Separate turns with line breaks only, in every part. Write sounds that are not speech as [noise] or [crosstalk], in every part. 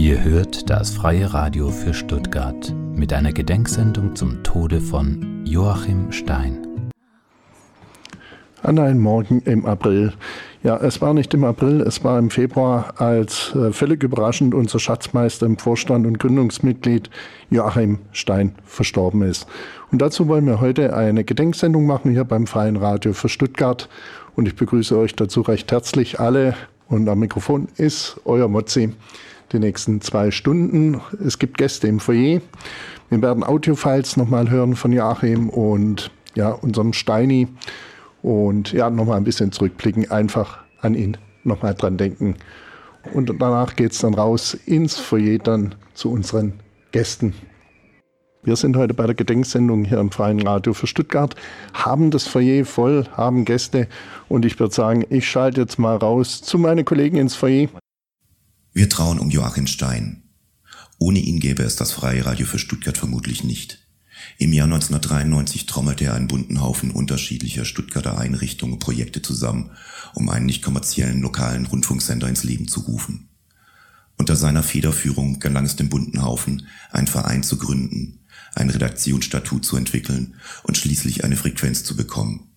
Ihr hört das freie Radio für Stuttgart mit einer Gedenksendung zum Tode von Joachim Stein.
An einem Morgen im April. Ja, es war nicht im April, es war im Februar, als äh, völlig überraschend unser Schatzmeister im Vorstand und Gründungsmitglied Joachim Stein verstorben ist. Und dazu wollen wir heute eine Gedenksendung machen hier beim Freien Radio für Stuttgart. Und ich begrüße euch dazu recht herzlich alle. Und am Mikrofon ist euer Mozzi die nächsten zwei Stunden. Es gibt Gäste im Foyer. Wir werden Audiofiles nochmal hören von Joachim und ja, unserem Steini. Und ja, nochmal ein bisschen zurückblicken, einfach an ihn nochmal dran denken. Und danach geht es dann raus ins Foyer dann zu unseren Gästen. Wir sind heute bei der Gedenksendung hier im Freien Radio für Stuttgart, haben das Foyer voll, haben Gäste und ich würde sagen, ich schalte jetzt mal raus zu meinen Kollegen ins Foyer.
Wir trauen um Joachim Stein. Ohne ihn gäbe es das Freie Radio für Stuttgart vermutlich nicht. Im Jahr 1993 trommelte er einen bunten Haufen unterschiedlicher Stuttgarter Einrichtungen und Projekte zusammen, um einen nicht kommerziellen lokalen Rundfunksender ins Leben zu rufen. Unter seiner Federführung gelang es dem bunten Haufen, einen Verein zu gründen, ein Redaktionsstatut zu entwickeln und schließlich eine Frequenz zu bekommen.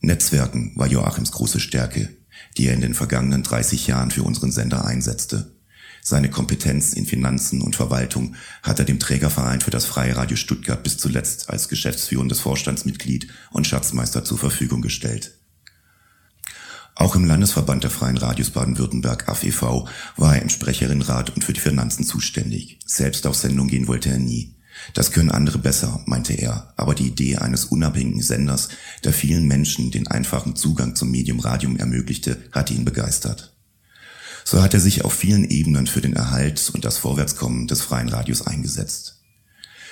Netzwerken war Joachims große Stärke, die er in den vergangenen 30 Jahren für unseren Sender einsetzte. Seine Kompetenz in Finanzen und Verwaltung hat er dem Trägerverein für das Freie Radio Stuttgart bis zuletzt als geschäftsführendes Vorstandsmitglied und Schatzmeister zur Verfügung gestellt. Auch im Landesverband der Freien Radios Baden-Württemberg AFEV war er im Sprecherinnenrat und für die Finanzen zuständig. Selbst auf Sendung gehen wollte er nie. Das können andere besser, meinte er, aber die Idee eines unabhängigen Senders, der vielen Menschen den einfachen Zugang zum Medium Radium ermöglichte, hatte ihn begeistert. So hat er sich auf vielen Ebenen für den Erhalt und das Vorwärtskommen des freien Radios eingesetzt.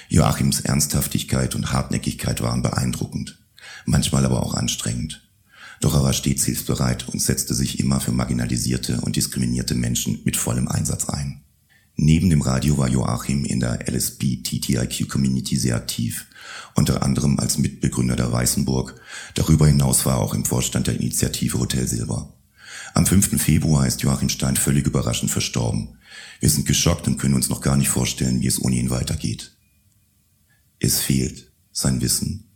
Joachims Ernsthaftigkeit und Hartnäckigkeit waren beeindruckend, manchmal aber auch anstrengend. Doch er war stets hilfsbereit und setzte sich immer für marginalisierte und diskriminierte Menschen mit vollem Einsatz ein. Neben dem Radio war Joachim in der LSB TTIQ Community sehr aktiv, unter anderem als Mitbegründer der Weißenburg. Darüber hinaus war er auch im Vorstand der Initiative Hotel Silber. Am 5. Februar ist Joachim Stein völlig überraschend verstorben. Wir sind geschockt und können uns noch gar nicht vorstellen, wie es ohne ihn weitergeht. Es fehlt sein Wissen,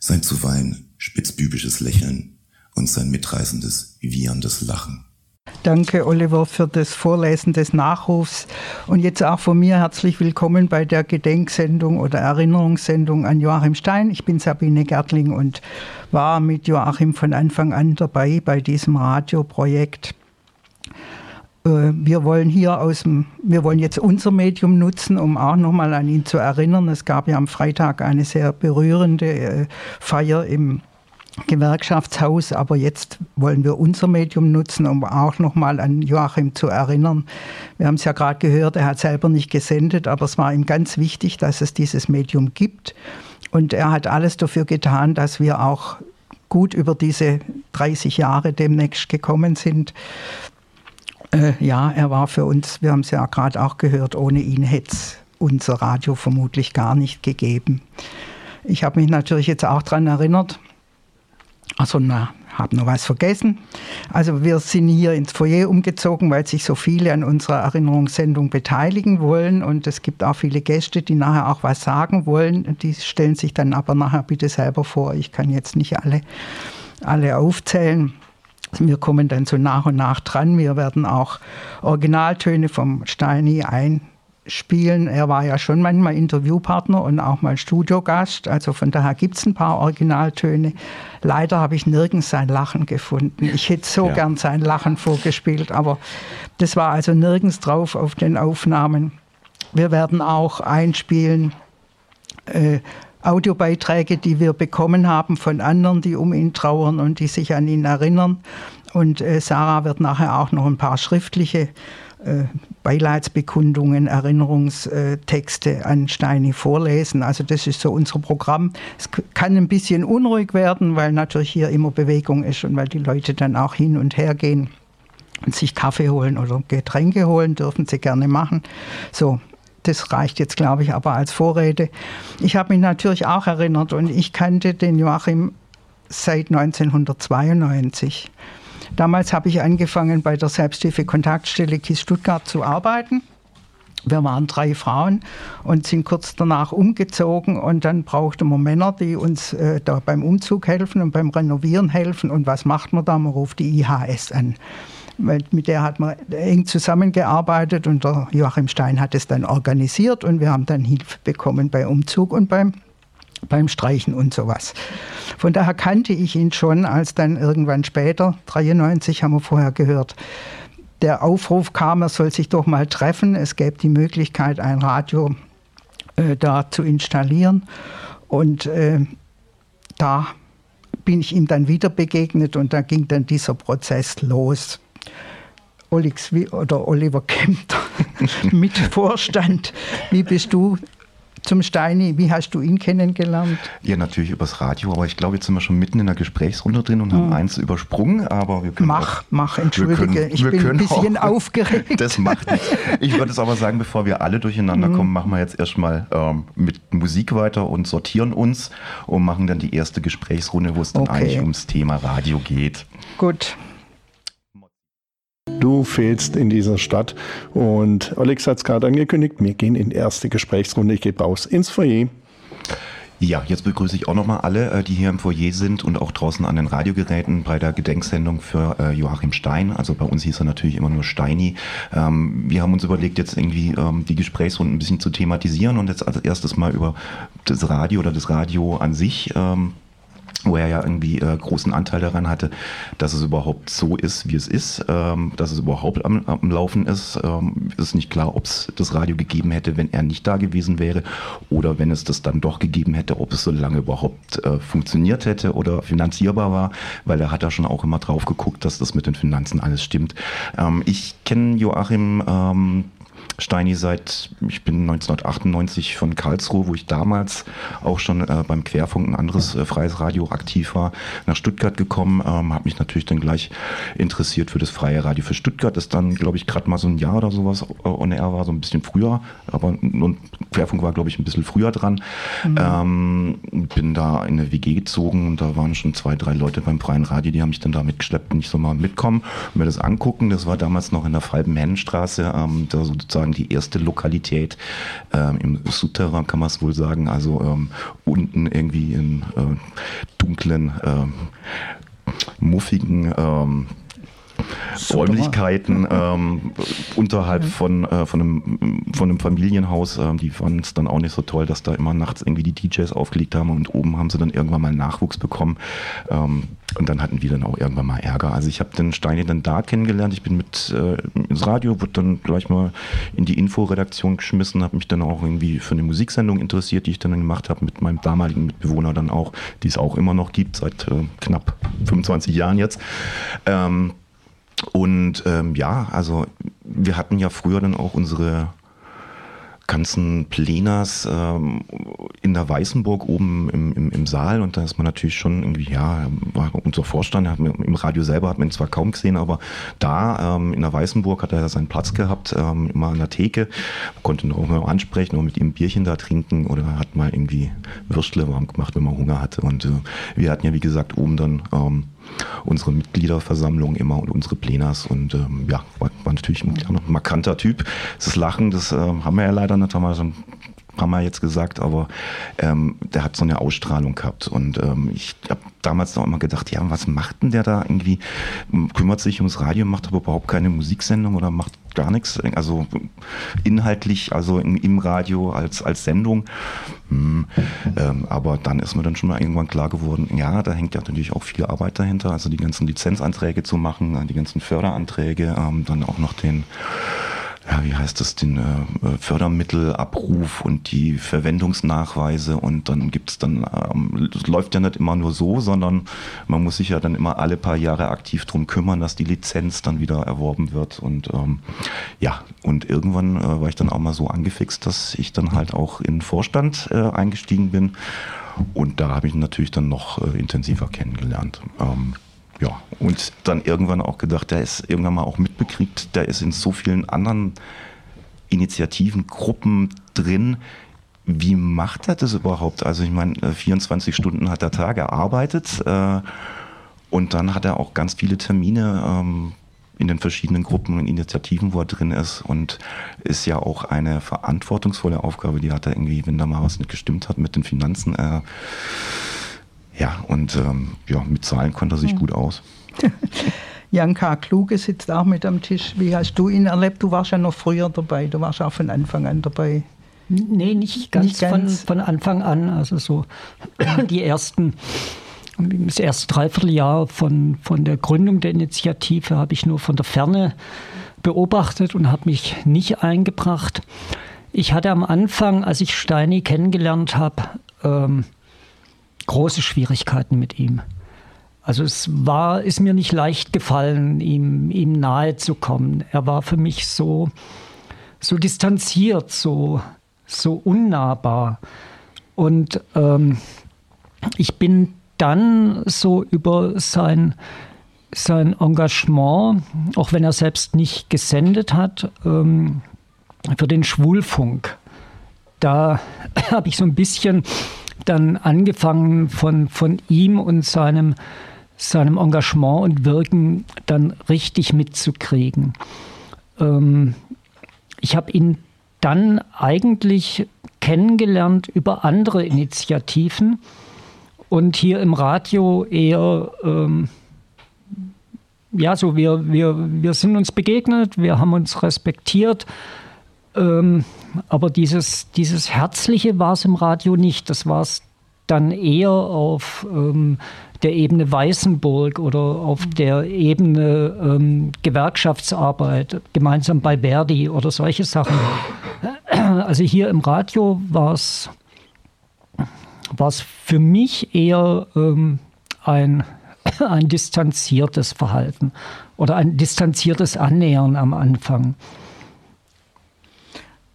sein zuweilen spitzbübisches Lächeln und sein mitreißendes, wieherndes Lachen.
Danke, Oliver, für das Vorlesen des Nachrufs. Und jetzt auch von mir herzlich willkommen bei der Gedenksendung oder Erinnerungssendung an Joachim Stein. Ich bin Sabine Gertling und war mit Joachim von Anfang an dabei bei diesem Radioprojekt. Äh, wir wollen hier aus dem, wir wollen jetzt unser Medium nutzen, um auch nochmal an ihn zu erinnern. Es gab ja am Freitag eine sehr berührende äh, Feier im Gewerkschaftshaus, aber jetzt wollen wir unser Medium nutzen, um auch nochmal an Joachim zu erinnern. Wir haben es ja gerade gehört, er hat selber nicht gesendet, aber es war ihm ganz wichtig, dass es dieses Medium gibt. Und er hat alles dafür getan, dass wir auch gut über diese 30 Jahre demnächst gekommen sind. Äh, ja, er war für uns, wir haben es ja gerade auch gehört, ohne ihn hätte es unser Radio vermutlich gar nicht gegeben. Ich habe mich natürlich jetzt auch daran erinnert, also na, habe noch was vergessen. Also wir sind hier ins Foyer umgezogen, weil sich so viele an unserer Erinnerungssendung beteiligen wollen und es gibt auch viele Gäste, die nachher auch was sagen wollen. Die stellen sich dann aber nachher bitte selber vor. Ich kann jetzt nicht alle, alle aufzählen. Wir kommen dann so nach und nach dran. Wir werden auch Originaltöne vom Steini ein spielen. Er war ja schon manchmal Interviewpartner und auch mal Studiogast. Also von daher gibt es ein paar Originaltöne. Leider habe ich nirgends sein Lachen gefunden. Ich hätte so ja. gern sein Lachen vorgespielt, aber das war also nirgends drauf auf den Aufnahmen. Wir werden auch einspielen. Äh, Audiobeiträge, die wir bekommen haben von anderen, die um ihn trauern und die sich an ihn erinnern. Und äh, Sarah wird nachher auch noch ein paar schriftliche äh, Beileidsbekundungen, Erinnerungstexte an Steini vorlesen. Also das ist so unser Programm. Es kann ein bisschen unruhig werden, weil natürlich hier immer Bewegung ist und weil die Leute dann auch hin und her gehen und sich Kaffee holen oder Getränke holen, dürfen sie gerne machen. So, das reicht jetzt, glaube ich, aber als Vorrede. Ich habe mich natürlich auch erinnert und ich kannte den Joachim seit 1992. Damals habe ich angefangen, bei der Selbsthilfe-Kontaktstelle KIS Stuttgart zu arbeiten. wir waren drei Frauen und sind kurz danach umgezogen und dann brauchten wir Männer, die uns äh, da beim Umzug helfen und beim Renovieren helfen. Und was macht man da? Man ruft die IHS an. Mit der hat man eng zusammengearbeitet und der Joachim Stein hat es dann organisiert und wir haben dann Hilfe bekommen bei Umzug und beim, beim Streichen und sowas. Von daher kannte ich ihn schon, als dann irgendwann später, 93 haben wir vorher gehört, der Aufruf kam, er soll sich doch mal treffen. Es gäbe die Möglichkeit, ein Radio äh, da zu installieren. Und äh, da bin ich ihm dann wieder begegnet und da ging dann dieser Prozess los. Olix oder Oliver Kempter [laughs] mit Vorstand. Wie bist du zum Steini. Wie hast du ihn kennengelernt?
Ja, natürlich übers Radio, aber ich glaube, jetzt sind wir schon mitten in der Gesprächsrunde drin und haben hm. eins übersprungen, aber wir können.
Mach,
auch,
mach, entschuldige, können, [laughs] ich bin ein bisschen auch, [laughs] aufgeregt.
Das macht nichts. Ich würde es aber sagen, bevor wir alle durcheinander mhm. kommen, machen wir jetzt erstmal ähm, mit Musik weiter und sortieren uns und machen dann die erste Gesprächsrunde, wo es dann okay. eigentlich ums Thema Radio geht.
Gut.
Du fehlst in dieser Stadt. Und Alex hat es gerade angekündigt, wir gehen in erste Gesprächsrunde. Ich gehe raus ins Foyer.
Ja, jetzt begrüße ich auch nochmal alle, äh, die hier im Foyer sind und auch draußen an den Radiogeräten bei der Gedenksendung für äh, Joachim Stein. Also bei uns hieß er natürlich immer nur Steini. Ähm, wir haben uns überlegt, jetzt irgendwie ähm, die Gesprächsrunden ein bisschen zu thematisieren und jetzt als erstes mal über das Radio oder das Radio an sich ähm, wo er ja irgendwie äh, großen Anteil daran hatte, dass es überhaupt so ist, wie es ist, ähm, dass es überhaupt am, am Laufen ist. Ähm, ist nicht klar, ob es das Radio gegeben hätte, wenn er nicht da gewesen wäre oder wenn es das dann doch gegeben hätte, ob es so lange überhaupt äh, funktioniert hätte oder finanzierbar war, weil er hat da schon auch immer drauf geguckt, dass das mit den Finanzen alles stimmt. Ähm, ich kenne Joachim ähm, Steini seit, ich bin 1998 von Karlsruhe, wo ich damals auch schon äh, beim Querfunk ein anderes äh, freies Radio aktiv war, nach Stuttgart gekommen, ähm, habe mich natürlich dann gleich interessiert für das freie Radio für Stuttgart, das dann, glaube ich, gerade mal so ein Jahr oder sowas äh, on air war, so ein bisschen früher, aber und Querfunk war, glaube ich, ein bisschen früher dran. Mhm. Ähm, bin da in eine WG gezogen und da waren schon zwei, drei Leute beim freien Radio, die haben mich dann da mitgeschleppt und ich soll mal mitkommen und mir das angucken. Das war damals noch in der Falben-Hennenstraße, ähm, da sozusagen sozusagen die erste Lokalität ähm, im Souterrain, kann man es wohl sagen, also ähm, unten irgendwie in äh, dunklen, ähm, muffigen ähm, Räumlichkeiten ähm, unterhalb mhm. von, äh, von, einem, von einem Familienhaus. Ähm, die fanden es dann auch nicht so toll, dass da immer nachts irgendwie die DJs aufgelegt haben und oben haben sie dann irgendwann mal Nachwuchs bekommen. Ähm, und dann hatten wir dann auch irgendwann mal Ärger. Also ich habe den Steini dann da kennengelernt. Ich bin mit äh, ins Radio, wurde dann gleich mal in die Inforedaktion geschmissen, habe mich dann auch irgendwie für eine Musiksendung interessiert, die ich dann gemacht habe mit meinem damaligen Mitbewohner dann auch, die es auch immer noch gibt, seit äh, knapp 25 Jahren jetzt. Ähm, und ähm, ja, also wir hatten ja früher dann auch unsere ganzen Plenars ähm, in der Weißenburg oben im, im, im, Saal. Und da ist man natürlich schon irgendwie, ja, war unser Vorstand, hat im Radio selber hat man ihn zwar kaum gesehen, aber da ähm, in der Weißenburg hat er seinen Platz gehabt, ähm, immer an der Theke, man konnte ihn auch mal ansprechen und mit ihm ein Bierchen da trinken oder hat mal irgendwie Würstle warm gemacht, wenn man Hunger hatte. Und äh, wir hatten ja wie gesagt oben dann ähm, unsere Mitgliederversammlung immer und unsere Plenas und ähm, ja, war, war natürlich ein, markanter Typ. Das Lachen, das äh, haben wir ja leider nicht, haben wir schon haben wir jetzt gesagt, aber ähm, der hat so eine Ausstrahlung gehabt. Und ähm, ich habe damals noch immer gedacht, ja, was macht denn der da irgendwie? Kümmert sich ums Radio, macht aber überhaupt keine Musiksendung oder macht gar nichts. Also inhaltlich, also in, im Radio als, als Sendung. Hm, ähm, aber dann ist mir dann schon mal irgendwann klar geworden, ja, da hängt ja natürlich auch viel Arbeit dahinter, also die ganzen Lizenzanträge zu machen, die ganzen Förderanträge, ähm, dann auch noch den ja, wie heißt das, den äh, Fördermittelabruf und die Verwendungsnachweise. Und dann gibt's dann, ähm, das läuft ja nicht immer nur so, sondern man muss sich ja dann immer alle paar Jahre aktiv drum kümmern, dass die Lizenz dann wieder erworben wird. Und ähm, ja, und irgendwann äh, war ich dann auch mal so angefixt, dass ich dann halt auch in den Vorstand äh, eingestiegen bin. Und da habe ich natürlich dann noch äh, intensiver kennengelernt. Ähm, ja, und dann irgendwann auch gedacht, der ist irgendwann mal auch mitbekriegt, der ist in so vielen anderen Initiativen, Gruppen drin. Wie macht er das überhaupt? Also ich meine, 24 äh, Stunden hat er da gearbeitet äh, und dann hat er auch ganz viele Termine ähm, in den verschiedenen Gruppen und Initiativen, wo er drin ist und ist ja auch eine verantwortungsvolle Aufgabe, die hat er irgendwie, wenn da mal was nicht gestimmt hat mit den Finanzen, äh, ja, und ähm, ja, mit Zahlen konnte er sich mhm. gut aus. [laughs]
Jan K. Kluge sitzt auch mit am Tisch. Wie hast du ihn erlebt? Du warst ja noch früher dabei, du warst auch von Anfang an dabei.
Nee, nicht ganz, nicht ganz. Von, von Anfang an. Also so [clears throat] die ersten, das erste Dreivierteljahr von, von der Gründung der Initiative habe ich nur von der Ferne beobachtet und habe mich nicht eingebracht. Ich hatte am Anfang, als ich Steini kennengelernt habe, ähm, große Schwierigkeiten mit ihm. Also es war, ist mir nicht leicht gefallen, ihm, ihm nahe zu kommen. Er war für mich so, so distanziert, so, so unnahbar. Und ähm, ich bin dann so über sein, sein Engagement, auch wenn er selbst nicht gesendet hat, ähm, für den Schwulfunk. Da [laughs] habe ich so ein bisschen dann angefangen von, von ihm und seinem seinem Engagement und Wirken dann richtig mitzukriegen. Ähm, ich habe ihn dann eigentlich kennengelernt über andere Initiativen und hier im Radio eher, ähm, ja, so wir, wir, wir sind uns begegnet, wir haben uns respektiert, ähm, aber dieses, dieses Herzliche war es im Radio nicht, das war es dann eher auf ähm, der Ebene Weißenburg oder auf mhm. der Ebene ähm, Gewerkschaftsarbeit, gemeinsam bei Verdi oder solche Sachen. [clears throat] Also hier im Radio war es für mich eher ähm, ein, ein distanziertes Verhalten oder ein distanziertes Annähern am Anfang.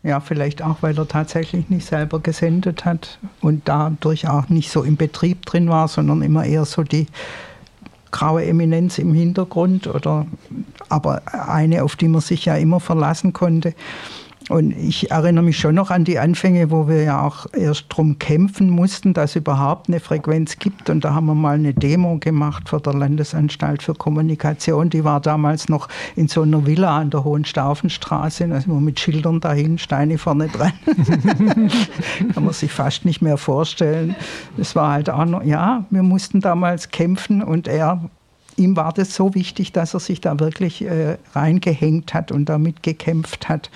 Ja, vielleicht auch, weil er tatsächlich nicht selber gesendet hat und dadurch auch nicht so im Betrieb drin war, sondern immer eher so die graue Eminenz im Hintergrund oder aber eine, auf die man sich ja immer verlassen konnte. Und ich erinnere mich schon noch an die Anfänge, wo wir ja auch erst darum kämpfen mussten, dass es überhaupt eine Frequenz gibt. Und da haben wir mal eine Demo gemacht vor der Landesanstalt für Kommunikation. Die war damals noch in so einer Villa an der Hohenstaufenstraße. Da sind wir mit Schildern dahin, Steine vorne dran. [laughs] Kann man sich fast nicht mehr vorstellen. Es war halt auch noch, ja, wir mussten damals kämpfen und er ihm war das so wichtig, dass er sich da wirklich äh, reingehängt hat und damit gekämpft hat.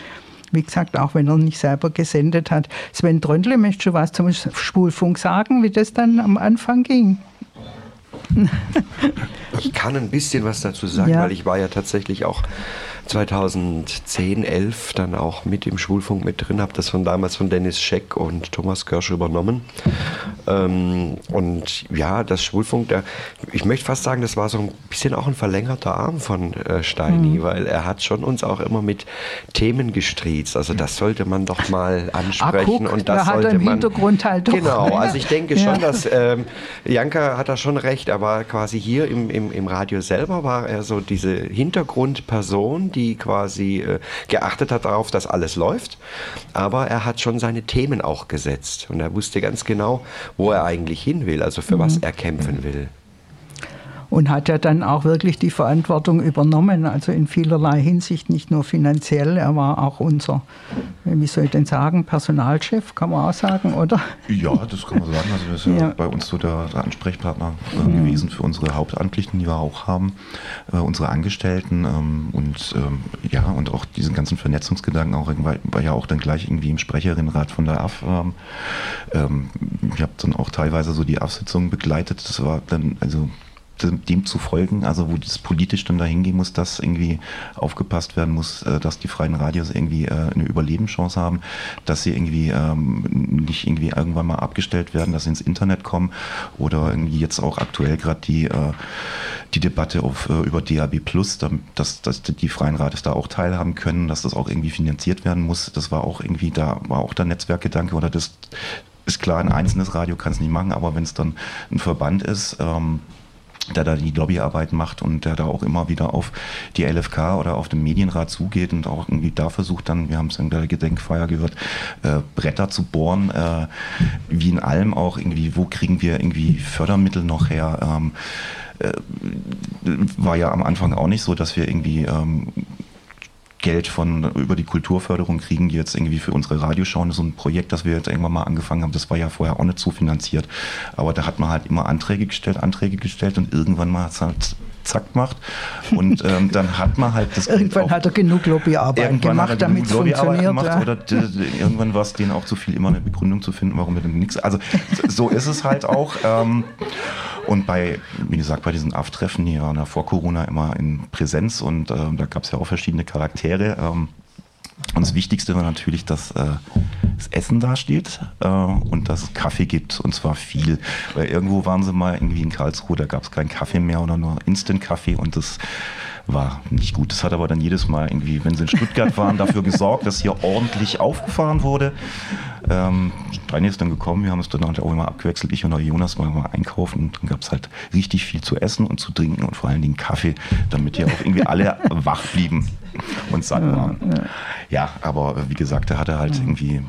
Wie gesagt, auch wenn er nicht selber gesendet hat. Sven Tröndle, möchtest du was zum Spulfunk sagen, wie das dann am Anfang ging? [laughs]
Ich kann ein bisschen was dazu sagen, ja. weil ich war ja tatsächlich auch 2010, 11 dann auch mit im Schulfunk mit drin, habe das von damals von Dennis Scheck und Thomas Körsch übernommen. Ähm, und ja, das Schulfunk, der, ich möchte fast sagen, das war so ein bisschen auch ein verlängerter Arm von äh, Steini, mhm. weil er hat schon uns auch immer mit Themen gestriezt. Also das sollte man doch mal ansprechen.
Ah, guck, und das sollte hat im man, Hintergrund halt
doch. Genau, [laughs] also ich denke ja. schon, dass ähm, Janka hat da schon recht, aber quasi hier im, im, im Radio selber war er so diese Hintergrundperson, die quasi äh, geachtet hat darauf, dass alles läuft. Aber er hat schon seine Themen auch gesetzt und er wusste ganz genau, wo er eigentlich hin will, also für mhm. was er kämpfen will
und hat ja dann auch wirklich die Verantwortung übernommen, also in vielerlei Hinsicht, nicht nur finanziell, er war auch unser, wie soll ich denn sagen, Personalchef, kann man auch sagen, oder?
Ja, das kann man sagen. Also das ist ja, bei uns so der, der Ansprechpartner äh, mhm. gewesen für unsere Hauptamtlichen, die wir auch haben, äh, unsere Angestellten ähm, und ähm, ja, und auch diesen ganzen Vernetzungsgedanken auch, war ja auch dann gleich irgendwie im Sprecherinnenrat von der AF. Ähm, ähm, ich habe dann auch teilweise so die AF-Sitzungen begleitet. Das war dann, also dem zu folgen, also wo das politisch dann dahin gehen muss, dass irgendwie aufgepasst werden muss, äh, dass die freien Radios irgendwie äh, eine Überlebenschance haben, dass sie irgendwie ähm, nicht irgendwie irgendwann mal abgestellt werden, dass sie ins Internet kommen oder irgendwie jetzt auch aktuell gerade die, äh, die Debatte auf, über DAB Plus, dass, dass die freien Radios da auch teilhaben können, dass das auch irgendwie finanziert werden muss. Das war auch irgendwie, da war auch der Netzwerkgedanke oder das ist klar, ein einzelnes Radio kann es nicht machen, aber wenn es dann ein Verband ist, ähm, der da die Lobbyarbeit macht und der da auch immer wieder auf die LFK oder auf den Medienrat zugeht und auch irgendwie da versucht dann, wir haben es in der Gedenkfeier gehört, äh, Bretter zu bohren, äh, wie in allem auch irgendwie, wo kriegen wir irgendwie Fördermittel noch her, ähm, äh, war ja am Anfang auch nicht so, dass wir irgendwie ähm, Geld von über die Kulturförderung kriegen, jetzt irgendwie für unsere Radioschauen so ein Projekt, das wir jetzt irgendwann mal angefangen haben, das war ja vorher auch nicht so finanziert. Aber da hat man halt immer Anträge gestellt, Anträge gestellt und irgendwann mal hat es halt zack macht. Und ähm, dann hat man halt das. [laughs]
irgendwann hat er genug Lobbyarbeit gemacht, damit es funktioniert. Gemacht, ja.
Oder irgendwann war es denen auch zu viel, immer eine Begründung zu finden, warum wir denn nichts. Also so ist es halt auch. Ähm, und bei, wie gesagt, bei diesen AF-Treffen hier vor Corona immer in Präsenz und äh, da gab es ja auch verschiedene Charaktere. Und das Wichtigste war natürlich, dass äh, das Essen da steht äh, und dass es Kaffee gibt und zwar viel. Weil irgendwo waren sie mal irgendwie in Karlsruhe, da gab es keinen Kaffee mehr oder nur Instant-Kaffee und das war nicht gut. Das hat aber dann jedes Mal irgendwie, wenn sie in Stuttgart waren, dafür gesorgt, dass hier ordentlich aufgefahren wurde. Ähm, Steini ist dann gekommen, wir haben es dann halt auch immer abgewechselt, ich und Jonas waren mal einkaufen und dann gab es halt richtig viel zu essen und zu trinken und vor allen Dingen Kaffee, damit hier auch irgendwie alle wach blieben [laughs] und satt waren. Ja, ja, aber wie gesagt, da hat er halt irgendwie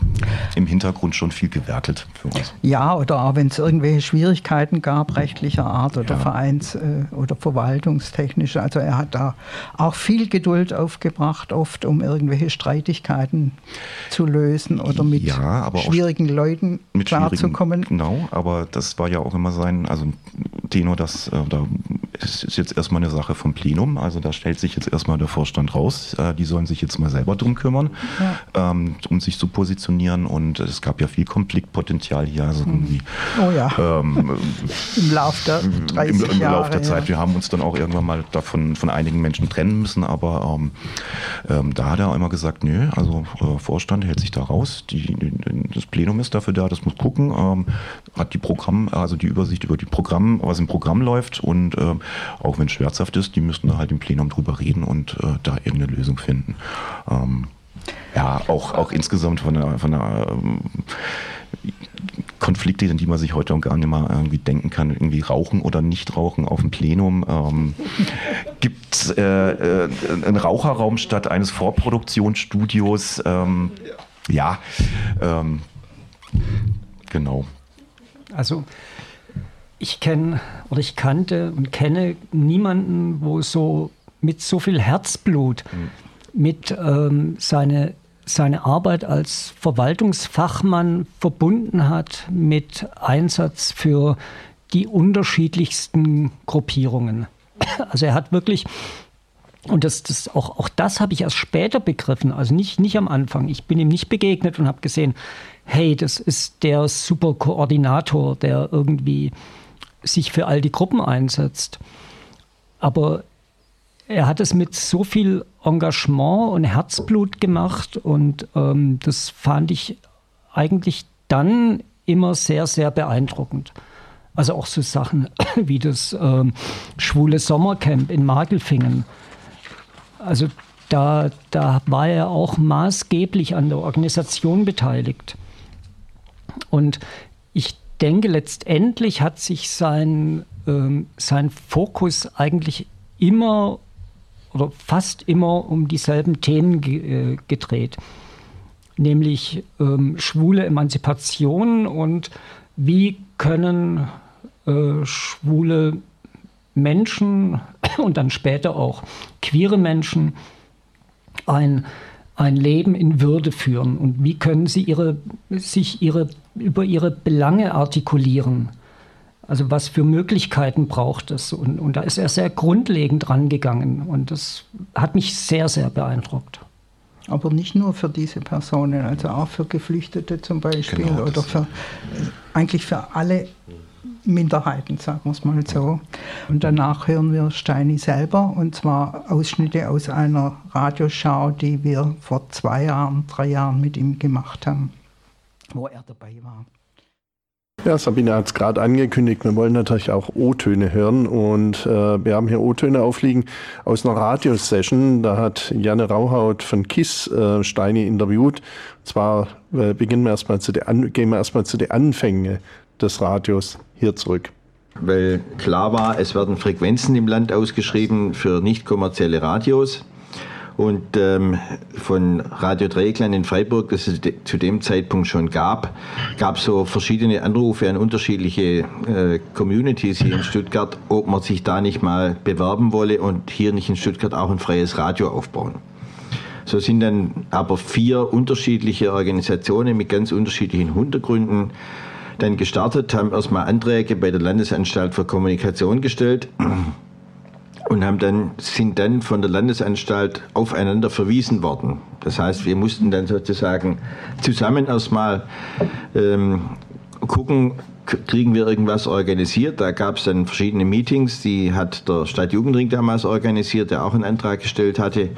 im Hintergrund schon viel gewerkelt für uns.
Ja, oder auch wenn es irgendwelche Schwierigkeiten gab, rechtlicher Art oder ja. Vereins- äh, oder verwaltungstechnische. Also er hat da auch viel Geduld aufgebracht, oft um irgendwelche Streitigkeiten zu lösen oder mit ja, schwierigen Leuten klarzukommen.
Genau, aber das war ja auch immer sein, also Tenor, das äh, da ist jetzt erstmal eine Sache vom Plenum, also da stellt sich jetzt erstmal der Vorstand raus, äh, die sollen sich jetzt mal selber drum kümmern, ja. ähm, um sich zu positionieren und es gab ja viel Konfliktpotenzial hier. Also
mhm. oh ja. Ähm, [laughs] Im Lauf der 30
im, im Jahre, Lauf der Zeit. Ja. Wir haben uns dann auch irgendwann mal davon von einigen Menschen trennen müssen, aber ähm, ähm, da hat er immer gesagt, nö, also äh, Vorstand hält sich da raus, die, das Plenum ist dafür da, das muss gucken, ähm, hat die Programm, also die Übersicht über die Programm, was im Programm läuft und auch wenn es schmerzhaft ist, die müssten da halt im Plenum drüber reden und äh, da irgendeine Lösung finden. Ähm, ja, auch, auch insgesamt von der, von der ähm, Konflikte, an die man sich heute auch gar nicht mal irgendwie denken kann, irgendwie Rauchen oder nicht Rauchen auf dem Plenum. Ähm, gibt äh, äh, einen Raucherraum statt eines Vorproduktionsstudios? Ähm, ja, ähm, genau.
Also ich kenne oder ich kannte und kenne niemanden, wo so mit so viel Herzblut mhm. mit ähm, seine, seine Arbeit als Verwaltungsfachmann verbunden hat mit Einsatz für die unterschiedlichsten Gruppierungen. [clears throat] Also er hat wirklich, und das, das, auch, auch das habe ich erst später begriffen, also nicht, nicht am Anfang. Ich bin ihm nicht begegnet und habe gesehen, hey, das ist der super Koordinator, der irgendwie sich für all die Gruppen einsetzt. Aber er hat es mit so viel Engagement und Herzblut gemacht und ähm, das fand ich eigentlich dann immer sehr, sehr beeindruckend. Also auch so Sachen [coughs] wie das ähm, schwule Sommercamp in Magelfingen. Also da, da war er auch maßgeblich an der Organisation beteiligt. Und ich denke, letztendlich hat sich sein, ähm, sein Fokus eigentlich immer oder fast immer um dieselben Themen ge äh, gedreht, nämlich ähm, schwule Emanzipation und wie können äh, schwule Menschen [clears throat] und dann später auch queere Menschen ein ein Leben in Würde führen und wie können sie ihre, sich ihre, über ihre Belange artikulieren. Also was für Möglichkeiten braucht es? Und, und da ist er sehr grundlegend rangegangen und das hat mich sehr, sehr beeindruckt.
Aber nicht nur für diese Personen, also auch für Geflüchtete zum Beispiel genau, oder für, eigentlich für alle Minderheiten, sagen wir es mal so. Und danach hören wir Steini selber, und zwar Ausschnitte aus einer Radioschau, die wir vor zwei Jahren, drei Jahren mit ihm gemacht haben, wo er dabei war.
Ja, Sabine hat es gerade angekündigt, wir wollen natürlich auch O-Töne hören und äh, wir haben hier O-Töne aufliegen aus einer Radiosession. Da hat Janne Rauhaut von KISS äh, Steini interviewt. Und zwar äh, beginnen wir erstmal zu den, gehen wir erstmal zu den Anfängen des Radios hier zurück.
Weil klar war, es werden Frequenzen im Land ausgeschrieben für nicht kommerzielle Radios. Und ähm, von Radio Dreieckland in Freiburg, das es zu dem Zeitpunkt schon gab, gab es so verschiedene Anrufe an unterschiedliche äh, Communities hier in Stuttgart, ob man sich da nicht mal bewerben wolle und hier nicht in Stuttgart auch ein freies Radio aufbauen. So sind dann aber vier unterschiedliche Organisationen mit ganz unterschiedlichen Hintergründen dann gestartet, haben erstmal Anträge bei der Landesanstalt für Kommunikation gestellt und haben dann, sind dann von der Landesanstalt aufeinander verwiesen worden. Das heißt, wir mussten dann sozusagen zusammen erstmal ähm, gucken, kriegen wir irgendwas organisiert. Da gab es dann verschiedene Meetings, die hat der Stadtjugendring damals organisiert, der auch einen Antrag gestellt hatte.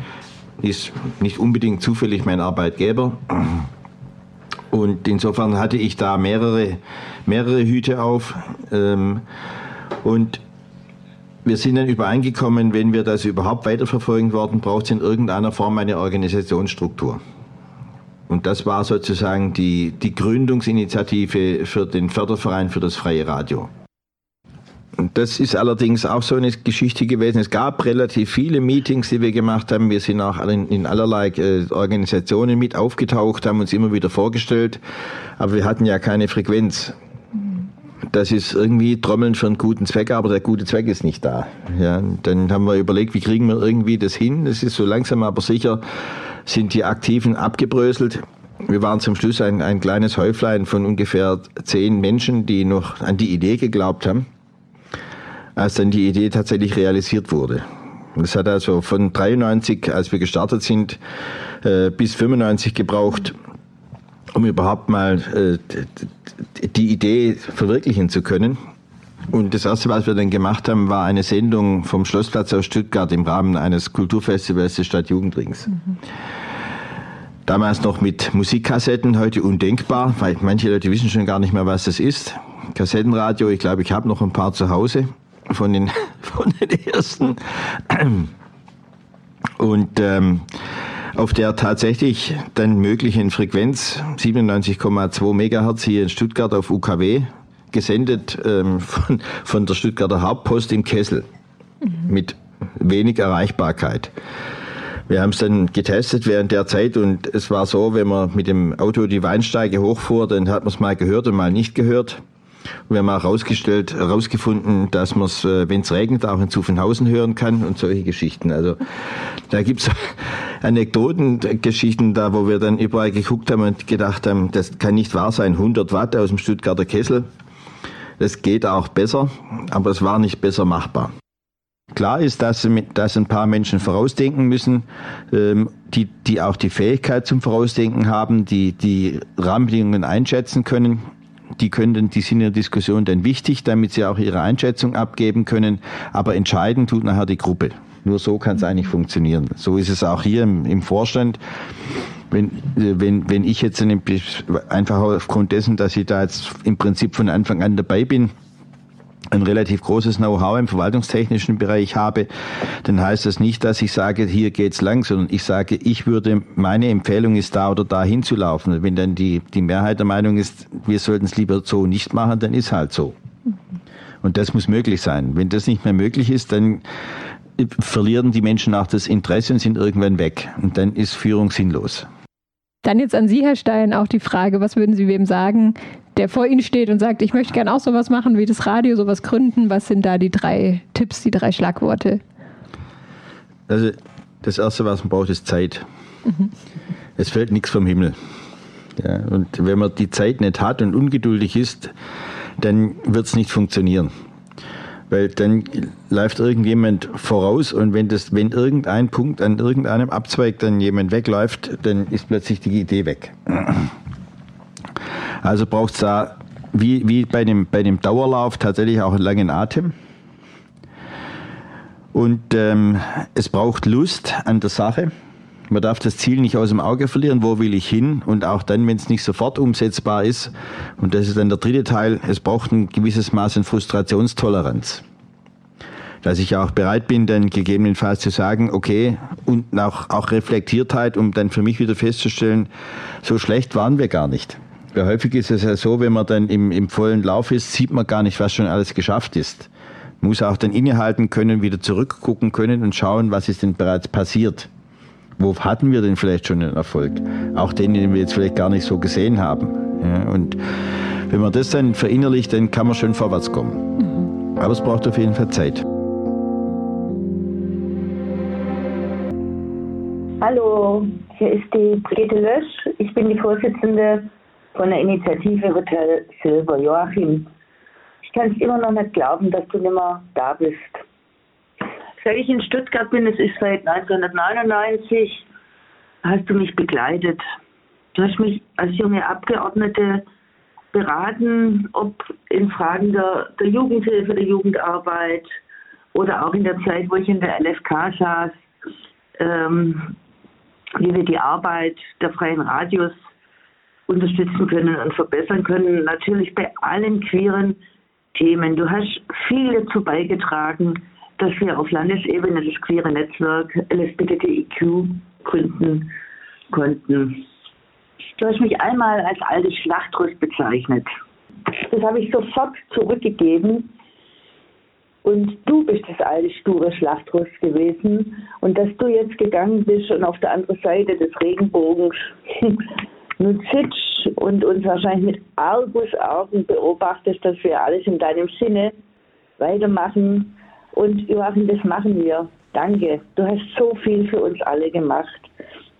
Ist nicht unbedingt zufällig mein Arbeitgeber. Und insofern hatte ich da mehrere, mehrere Hüte auf. Ähm, und wir sind dann übereingekommen, wenn wir das überhaupt weiterverfolgen wollen, braucht es in irgendeiner Form eine Organisationsstruktur. Und das war sozusagen die, die Gründungsinitiative für den Förderverein für das freie Radio. Das ist allerdings auch so eine Geschichte gewesen. Es gab relativ viele Meetings, die wir gemacht haben. Wir sind auch in, in allerlei äh, Organisationen mit aufgetaucht, haben uns immer wieder vorgestellt, aber wir hatten ja keine Frequenz das ist irgendwie Trommeln für einen guten Zweck, aber der gute Zweck ist nicht da. Ja, dann haben wir überlegt, wie kriegen wir irgendwie das hin? Das ist so langsam aber sicher, sind die Aktiven abgebröselt. Wir waren zum Schluss ein, ein kleines Häuflein von ungefähr zehn Menschen, die noch an die Idee geglaubt haben, als dann die Idee tatsächlich realisiert wurde. Das hat also von 93, als wir gestartet sind, äh, bis 95 gebraucht, um überhaupt mal äh, die Idee verwirklichen zu können. Und das erste, was wir dann gemacht haben, war eine Sendung vom Schlossplatz aus Stuttgart im Rahmen eines Kulturfestivals des Stadtjugendrings. Mhm. Damals noch mit Musikkassetten, heute undenkbar, weil manche Leute wissen schon gar nicht mehr, was das ist. Kassettenradio, ich glaube, ich habe noch ein paar zu Hause von den, [laughs] von den ersten. Und ähm, auf der tatsächlich dann möglichen Frequenz 97,2 Megahertz hier in Stuttgart auf UKW gesendet ähm, [laughs] von, von der Stuttgarter Hauptpost im Kessel mit wenig Erreichbarkeit. Wir haben es dann getestet während der Zeit und es war so, wenn man mit dem Auto die Weinsteige hochfuhr, dann hat man es mal gehört und mal nicht gehört. Wir haben auch herausgestellt, herausgefunden, dass man es, äh, wenn es regnet, auch in Zuffenhausen hören kann und solche Geschichten. Also da gibt es [laughs] Anekdoten, Geschichten da, wo wir dann überall geguckt haben und gedacht haben, das kann nicht wahr sein. 100 Watt aus dem Stuttgarter Kessel. Das geht auch besser, aber es war nicht besser machbar. Klar ist, dass, dass ein paar Menschen vorausdenken müssen, ähm, die, die auch die Fähigkeit zum Vorausdenken haben, die die Rahmenbedingungen einschätzen können die können, die sind in der Diskussion dann wichtig, damit sie auch ihre Einschätzung abgeben können. Aber entscheiden tut nachher die Gruppe. Nur so kann es eigentlich funktionieren. So ist es auch hier im, im Vorstand. Wenn, wenn, wenn ich jetzt einfach aufgrund dessen, dass ich da jetzt im Prinzip von Anfang an dabei bin, ein relativ großes Know-how im verwaltungstechnischen Bereich habe, dann heißt das nicht, dass ich sage, hier geht's lang, sondern ich sage, ich würde, meine Empfehlung ist da oder da hinzulaufen. Wenn dann die, die Mehrheit der Meinung ist, wir sollten es lieber so nicht machen, dann ist halt so. Und das muss möglich sein. Wenn das nicht mehr möglich ist, dann verlieren die Menschen auch das Interesse und sind irgendwann weg. Und dann ist Führung sinnlos.
Dann jetzt an Sie, Herr Stein, auch die Frage, was würden Sie wem sagen, der vor Ihnen steht und sagt, ich möchte gerne auch sowas machen wie das Radio, sowas gründen. Was sind da die drei Tipps, die drei Schlagworte?
Also das Erste, was man braucht, ist Zeit. Mhm. Es fällt nichts vom Himmel. Ja, und wenn man die Zeit nicht hat und ungeduldig ist, dann wird es nicht funktionieren. Weil dann läuft irgendjemand voraus und wenn, das, wenn irgendein Punkt an irgendeinem Abzweig dann jemand wegläuft, dann ist plötzlich die Idee weg. Also braucht es da, wie, wie bei, dem, bei dem Dauerlauf, tatsächlich auch einen langen Atem. Und ähm, es braucht Lust an der Sache. Man darf das Ziel nicht aus dem Auge verlieren, wo will ich hin? Und auch dann, wenn es nicht sofort umsetzbar ist, und das ist dann der dritte Teil, es braucht ein gewisses Maß an Frustrationstoleranz. Dass ich auch bereit bin, dann gegebenenfalls zu sagen, okay, und auch, auch Reflektiertheit, um dann für mich wieder festzustellen, so schlecht waren wir gar nicht. Weil häufig ist es ja so, wenn man dann im, im vollen Lauf ist, sieht man gar nicht, was schon alles geschafft ist. Man muss auch dann innehalten können, wieder zurückgucken können und schauen, was ist denn bereits passiert. wo hatten wir denn vielleicht schon einen Erfolg? Auch den, den wir jetzt vielleicht gar nicht so gesehen haben. Ja, und wenn man das dann verinnerlicht, dann kann man schön vorwärts kommen. Aber es braucht auf jeden Fall Zeit.
Hallo, hier ist die Brigitte Lösch. Ich bin die Vorsitzende von der Initiative Hotel Silber. Joachim, ich kann es immer noch nicht glauben, dass du nicht mehr da bist. Seit ich in Stuttgart bin, es ist seit 1999, hast du mich begleitet. Du hast mich als junge Abgeordnete beraten, ob in Fragen der, der Jugendhilfe, der Jugendarbeit oder auch in der Zeit, wo ich in der LFK saß, ähm, wie wir die Arbeit der freien Radios unterstützen können und verbessern können. Natürlich bei allen queeren Themen. Du hast viel dazu beigetragen, dass wir auf Landesebene das queere Netzwerk LSBTIQ gründen konnten. Du hast mich einmal als altes Schlachtrost bezeichnet. Das habe ich sofort zurückgegeben. Und du bist das alte sture Schlachtrost gewesen. Und dass du jetzt gegangen bist und auf der anderen Seite des Regenbogens sitzt und uns wahrscheinlich mit Argusaugen beobachtest, dass wir alles in deinem Sinne weitermachen und Joachim, das machen wir. Danke. Du hast so viel für uns alle gemacht.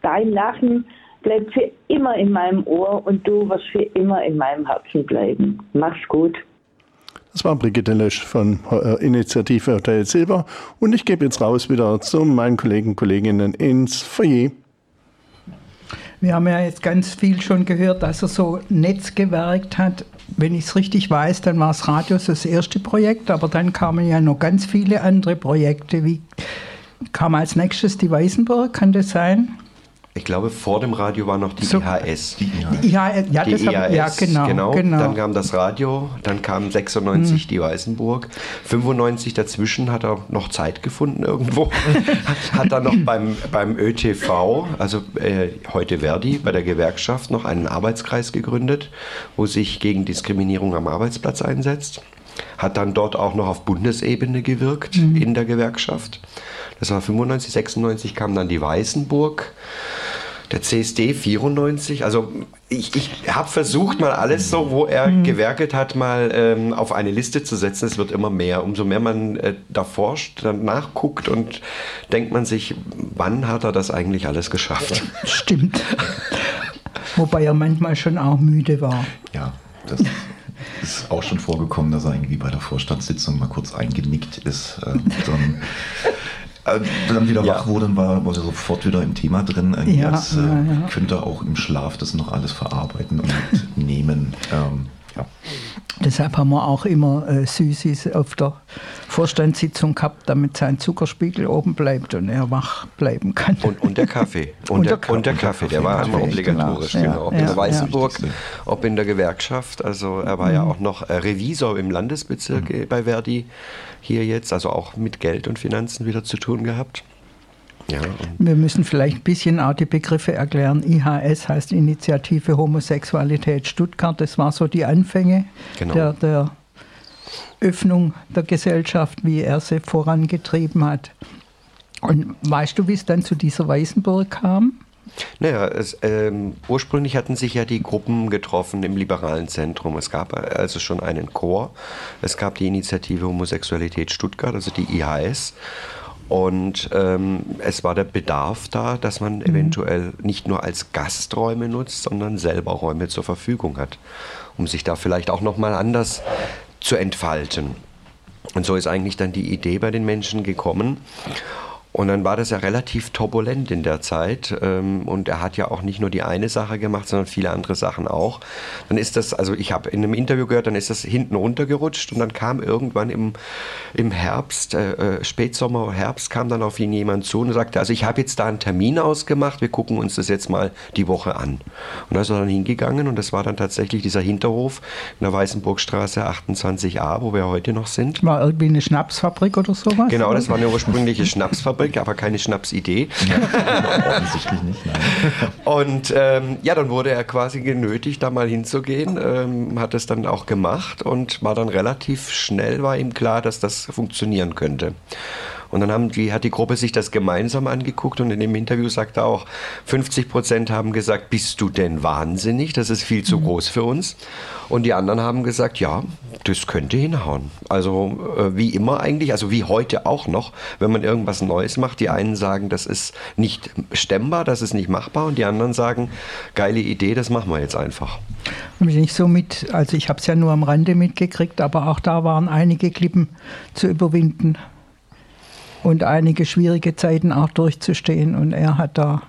Dein Lachen bleibt für immer in meinem Ohr und du wirst für immer in meinem Herzen bleiben. Mach's gut.
Das war Brigitte Lösch von äh, Initiative Hotel Silber. Und ich gebe jetzt raus wieder zu meinen Kollegen und Kolleginnen ins Foyer.
Wir haben ja jetzt ganz viel schon gehört, dass er so Netz gewerkt hat wenn ich es richtig weiß, dann war es Radios das erste Projekt, aber dann kamen ja noch ganz viele andere Projekte. Wie kam als nächstes die Weißenburg? Kann das sein?
Ich glaube, vor dem Radio war noch die so, IHS.
Die IHS. Ja, ja,
die
das
IHS, ja genau, genau, genau, Dann kam das Radio, dann kam 96 hm. die Weißenburg. 95 dazwischen hat er noch Zeit gefunden irgendwo. [laughs] hat er noch beim, beim ÖTV, also äh, heute Verdi, bei der Gewerkschaft noch einen Arbeitskreis gegründet, wo sich gegen Diskriminierung am Arbeitsplatz einsetzt. Hat dann dort auch noch auf Bundesebene gewirkt mhm. in der Gewerkschaft. Das war 95, 96 kam dann die Weißenburg der CSD 94. Also ich, ich habe versucht, mal alles so, wo er mhm. gewerkelt hat, mal ähm, auf eine Liste zu setzen. Es wird immer mehr. Umso mehr man äh, da forscht, dann nachguckt und denkt man sich, wann hat er das eigentlich alles geschafft?
Stimmt. Wobei er manchmal schon auch müde war.
Ja, das ist auch schon vorgekommen, dass er irgendwie bei der Vorstandssitzung mal kurz eingenickt ist. Äh, dann [laughs] äh, dann wieder ja. wach wurde, dann war, war sofort wieder im Thema drin. Ja, als, äh, ja, könnte auch im Schlaf das noch alles verarbeiten und [laughs] nehmen. Ähm, ja.
Deshalb haben wir auch immer äh, Süßis auf der Vorstandssitzung gehabt, damit sein Zuckerspiegel oben bleibt und er wach bleiben kann.
Und, und der Kaffee. [laughs] Und, und, der, der, und der Kaffee, der war immer obligatorisch. Genau. genau. Ob ja, in der Weißenburg, ja. ob in der Gewerkschaft. Also er war mhm. ja auch noch äh, Revisor im Landesbezirk mhm. bei Verdi hier jetzt, also auch mit Geld und Finanzen wieder zu tun gehabt.
Ja, Wir müssen vielleicht ein bisschen auch die Begriffe erklären. IHS heißt Initiative Homosexualität Stuttgart. Das war so die Anfänge genau. der, der Öffnung der Gesellschaft, wie er sie vorangetrieben hat. Und weißt du, wie es dann zu dieser Weißenburg kam?
Naja, es, ähm, ursprünglich hatten sich ja die Gruppen getroffen im liberalen Zentrum. Es gab also schon einen Chor. Es gab die Initiative Homosexualität Stuttgart, also die IHS. Und ähm, es war der Bedarf da, dass man mhm. eventuell nicht nur als Gasträume nutzt, sondern selber Räume zur Verfügung hat, um sich da vielleicht auch nochmal anders zu entfalten. Und so ist eigentlich dann die Idee bei den Menschen gekommen. Und dann war das ja relativ turbulent in der Zeit. Ähm, und er hat ja auch nicht nur die eine Sache gemacht, sondern viele andere Sachen auch. Dann ist das, also ich habe in einem Interview gehört, dann ist das hinten runtergerutscht und dann kam irgendwann im, im Herbst, äh, äh Spätsommer, Herbst, kam dann auf ihn jemand zu und sagte, also ich habe jetzt da einen Termin ausgemacht, wir gucken uns das jetzt mal die Woche an. Und da ist er dann hingegangen und das war dann tatsächlich dieser Hinterhof in der Weißenburgstraße 28a, wo wir heute noch sind.
War irgendwie eine Schnapsfabrik oder sowas?
Genau, das war eine ursprüngliche [laughs] Schnapsfabrik. Schnapsfabrik, aber keine Schnapsidee. Ja, [laughs] offensichtlich nicht, nein. Und ähm, ja, dann wurde er quasi genötigt, da mal hinzugehen, ähm, hat es dann auch gemacht und war dann relativ schnell, war ihm klar, dass das funktionieren könnte. Und dann haben die, hat die Gruppe sich das gemeinsam angeguckt und in dem Interview sagt er auch, 50 Prozent haben gesagt, bist du denn wahnsinnig? Das ist viel zu mhm. groß für uns. Und die anderen haben gesagt, ja, das könnte hinhauen. Also äh, wie immer eigentlich, also wie heute auch noch, wenn man irgendwas Neues macht. Die einen sagen, das ist nicht stemmbar, das ist nicht machbar und die anderen sagen, geile Idee, das machen wir jetzt einfach.
Bin ich so mit, also ich habe es ja nur am Rande mitgekriegt, aber auch da waren einige Klippen zu überwinden und einige schwierige Zeiten auch durchzustehen. Und er hat da,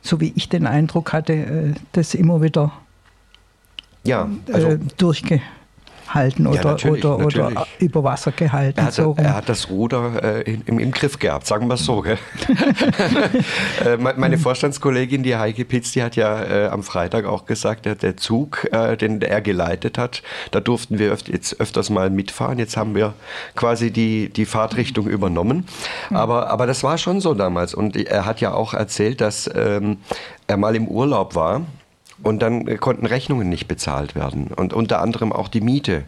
so wie ich den Eindruck hatte, äh, das immer wieder
ja, also,
äh, durchge halten oder, ja, natürlich, oder, natürlich. oder über Wasser gehalten.
Er hat, so er hat das Ruder äh, im, im, Griff gehabt, sagen wir es so. [laughs] äh, meine Vorstandskollegin, die Heike Pitz, die hat ja äh, am Freitag auch gesagt, der, der Zug, äh, den er geleitet hat, da durften wir öf jetzt öfters mal mitfahren. Jetzt haben wir quasi die, die Fahrtrichtung übernommen. Aber, aber das war schon so damals. Und er hat ja auch erzählt, dass ähm, er mal im Urlaub war und dann äh, konnten Rechnungen nicht bezahlt werden und unter anderem auch die Miete.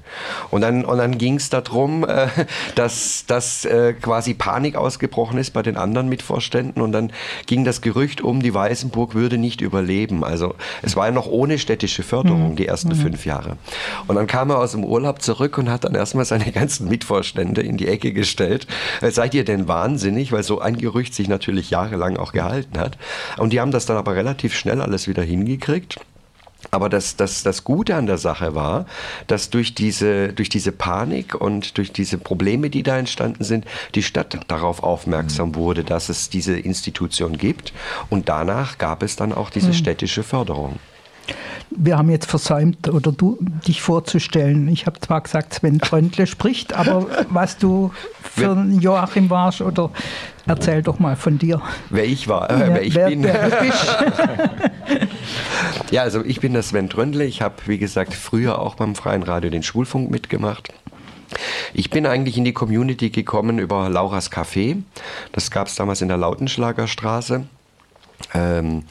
Und dann, und dann ging es darum, äh, dass, dass äh, quasi Panik ausgebrochen ist bei den anderen Mitvorständen und dann ging das Gerücht um, die Weißenburg würde nicht überleben. Also es war ja noch ohne städtische Förderung mhm. die ersten mhm. fünf Jahre. Und dann kam er aus dem Urlaub zurück und hat dann erstmal seine ganzen Mitvorstände in die Ecke gestellt. Äh, seid ihr denn wahnsinnig? Weil so ein Gerücht sich natürlich jahrelang auch gehalten hat. Und die haben das dann aber relativ schnell alles wieder hingekriegt. Aber das, das, das Gute an der Sache war, dass durch diese, durch diese Panik und durch diese Probleme, die da entstanden sind, die Stadt darauf aufmerksam mhm. wurde, dass es diese Institution gibt. Und danach gab es dann auch diese mhm. städtische Förderung.
Wir haben jetzt versäumt, oder du dich vorzustellen. Ich habe zwar gesagt, Sven Tröndle spricht, aber [laughs] was du für ein Joachim warst, oder erzähl doch mal von dir.
Wer ich war, äh, ja, wer ich wer, bin. Wer [laughs] ja, also ich bin der Sven Tröndle. Ich habe, wie gesagt, früher auch beim Freien Radio den Schulfunk mitgemacht. Ich bin eigentlich in die Community gekommen über Lauras Café. Das gab es damals in der Lautenschlagerstraße. Ähm,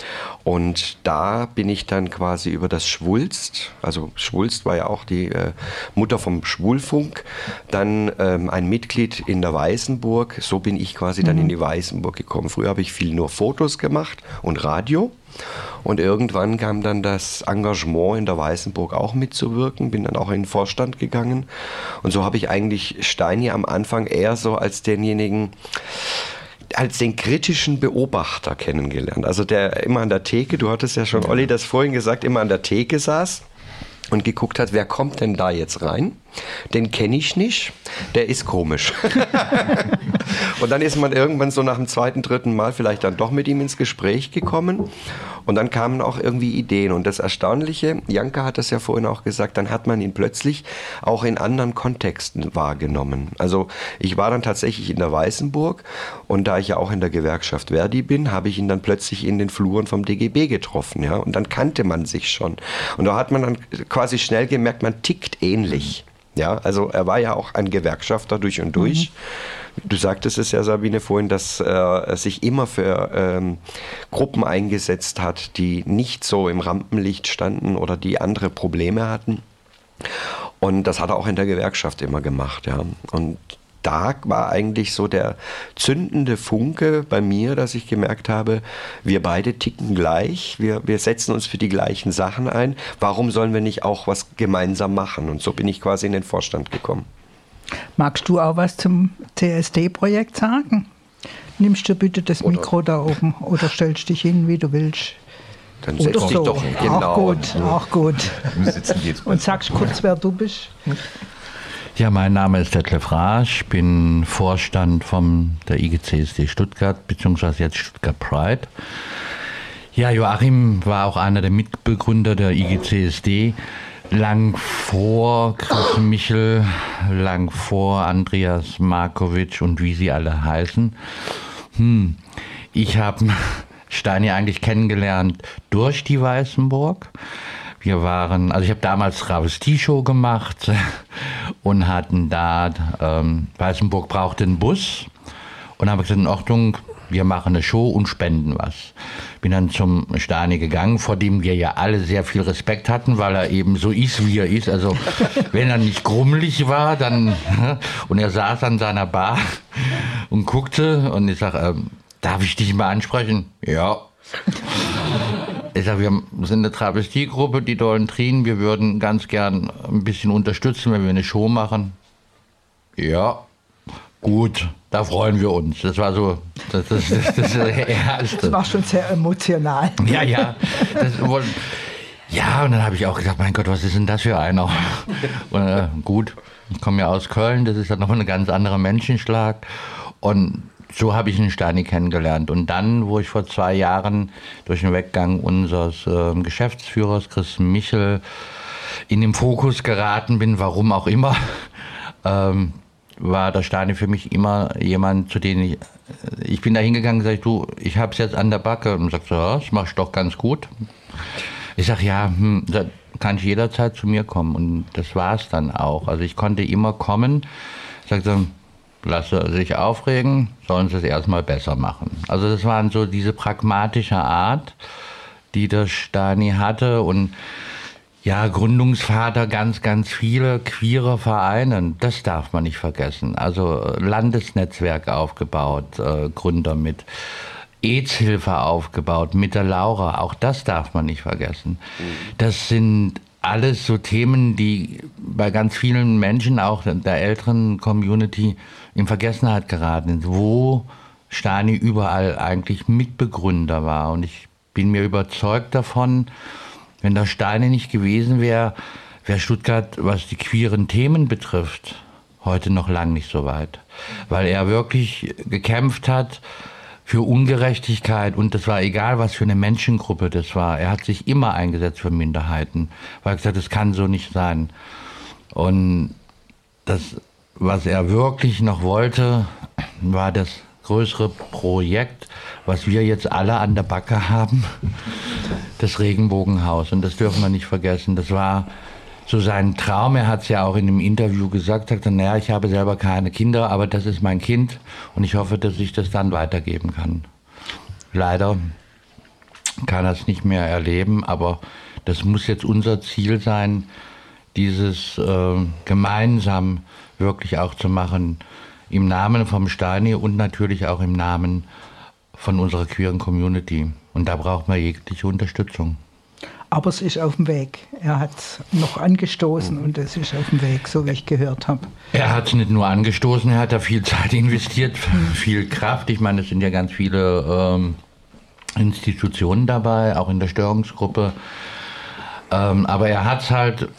und da bin ich dann quasi über das Schwulst, also Schwulst war ja auch die äh, Mutter vom Schwulfunk, dann ähm, ein Mitglied in der Weißenburg. So bin ich quasi mhm. dann in die Weißenburg gekommen. Früher habe ich viel nur Fotos gemacht und Radio. Und irgendwann kam dann das Engagement in der Weißenburg auch mitzuwirken, bin dann auch in den Vorstand gegangen. Und so habe ich eigentlich Steini am Anfang eher so als denjenigen als den kritischen Beobachter kennengelernt. Also der immer an der Theke, du hattest ja schon, Olli, das vorhin gesagt, immer an der Theke saß und geguckt hat, wer kommt denn da jetzt rein? Den kenne ich nicht, der ist komisch. [laughs] und dann ist man irgendwann so nach dem zweiten, dritten Mal vielleicht dann doch mit ihm ins Gespräch gekommen und dann kamen auch irgendwie Ideen. Und das Erstaunliche, Janka hat das ja vorhin auch gesagt, dann hat man ihn plötzlich auch in anderen Kontexten wahrgenommen. Also ich war dann tatsächlich in der Weißenburg und da ich ja auch in der Gewerkschaft Verdi bin, habe ich ihn dann plötzlich in den Fluren vom DGB getroffen. Ja? Und dann kannte man sich schon. Und da hat man dann quasi schnell gemerkt, man tickt ähnlich. Ja, also er war ja auch ein Gewerkschafter durch und durch. Mhm Du sagtest es ja, Sabine, vorhin, dass äh, er sich immer für ähm, Gruppen eingesetzt hat, die nicht so im Rampenlicht standen oder die andere Probleme hatten. Und das hat er auch in der Gewerkschaft immer gemacht, ja. Und da war eigentlich so der zündende Funke bei mir, dass ich gemerkt habe, wir beide ticken gleich, wir, wir setzen uns für die gleichen Sachen ein. Warum sollen wir nicht auch was gemeinsam machen? Und so bin ich quasi in den Vorstand gekommen.
Magst du auch was zum CSD-Projekt sagen? Nimmst du bitte das oder Mikro da oben oder stellst dich hin, wie du willst.
Dann setz dich so. doch
genau. Auch gut, auch gut. Und sagst kurz, wer du bist.
Ja, mein Name ist Detlef Rasch, bin Vorstand vom der IGCSD Stuttgart, beziehungsweise jetzt Stuttgart Pride. Ja, Joachim war auch einer der Mitbegründer der IGCSD lang vor Chris Michel, lang vor Andreas Markovic und wie sie alle heißen. Hm. Ich habe [laughs] Steini eigentlich kennengelernt durch die Weißenburg. Wir waren, also ich habe damals Travestie-Show gemacht [laughs] und hatten da, ähm, Weißenburg brauchte einen Bus und habe gesagt, in Ordnung, wir machen eine Show und spenden was. Bin dann zum Stani gegangen, vor dem wir ja alle sehr viel Respekt hatten, weil er eben so ist, wie er ist. Also [laughs] wenn er nicht grummelig war, dann [laughs] und er saß an seiner Bar und guckte und ich sage, ähm, darf ich dich mal ansprechen? Ja. Ich sage, wir sind eine Travestiegruppe, die Dollen Trien. Wir würden ganz gern ein bisschen unterstützen, wenn wir eine Show machen. Ja, gut, da freuen wir uns. Das war so, das, das, das, das
Erste. Das war schon sehr emotional.
Ja, ja. ja, und dann habe ich auch gedacht, mein Gott, was ist denn das für einer? Und, äh, gut, ich komme ja aus Köln, das ist ja noch ein ganz anderer Menschenschlag. Und so habe ich einen Steini kennengelernt. Und dann, wo ich vor zwei Jahren durch den Weggang unseres äh, Geschäftsführers Chris Michel in den Fokus geraten bin, warum auch immer, [laughs] ähm, war der Steini für mich immer jemand, zu dem ich, äh, ich bin da hingegangen und sage, du, ich habe es jetzt an der Backe. Und sagt so, ja, das machst du doch ganz gut. Ich sage, ja, hm, kann ich jederzeit zu mir kommen. Und das war es dann auch. Also ich konnte immer kommen. Sagte, lasse sich aufregen, sollen sie es erstmal besser machen. Also das waren so diese pragmatische Art, die der Stani hatte und ja, Gründungsvater ganz, ganz viele queere Vereine, das darf man nicht vergessen. Also Landesnetzwerk aufgebaut, äh, Gründer mit AIDS-Hilfe aufgebaut, mit der Laura, auch das darf man nicht vergessen. Mhm. Das sind alles so Themen, die bei ganz vielen Menschen, auch der älteren Community, in Vergessenheit geraten wo Stani überall eigentlich Mitbegründer war. Und ich bin mir überzeugt davon, wenn der Steine nicht gewesen wäre, wäre Stuttgart, was die queeren Themen betrifft, heute noch lang nicht so weit. Weil er wirklich gekämpft hat für Ungerechtigkeit und das war egal, was für eine Menschengruppe das war. Er hat sich immer eingesetzt für Minderheiten, weil er gesagt, das kann so nicht sein. Und das was er wirklich noch wollte, war das größere Projekt, was wir jetzt alle an der Backe haben, das Regenbogenhaus. Und das dürfen wir nicht vergessen. Das war so sein Traum. Er hat es ja auch in einem Interview gesagt, sagte, naja, ich habe selber keine Kinder, aber das ist mein Kind und ich hoffe, dass ich das dann weitergeben kann. Leider kann er es nicht mehr erleben, aber das muss jetzt unser Ziel sein, dieses äh, gemeinsam wirklich auch zu machen, im Namen vom Steini und natürlich auch im Namen von unserer queeren Community. Und da braucht man jegliche Unterstützung.
Aber es ist auf dem Weg. Er hat es noch angestoßen und es ist auf dem Weg, so wie ich gehört habe.
Er hat es nicht nur angestoßen, er hat da viel [laughs] Zeit investiert, viel Kraft. Ich meine, es sind ja ganz viele ähm, Institutionen dabei, auch in der Störungsgruppe. Ähm, aber er hat es halt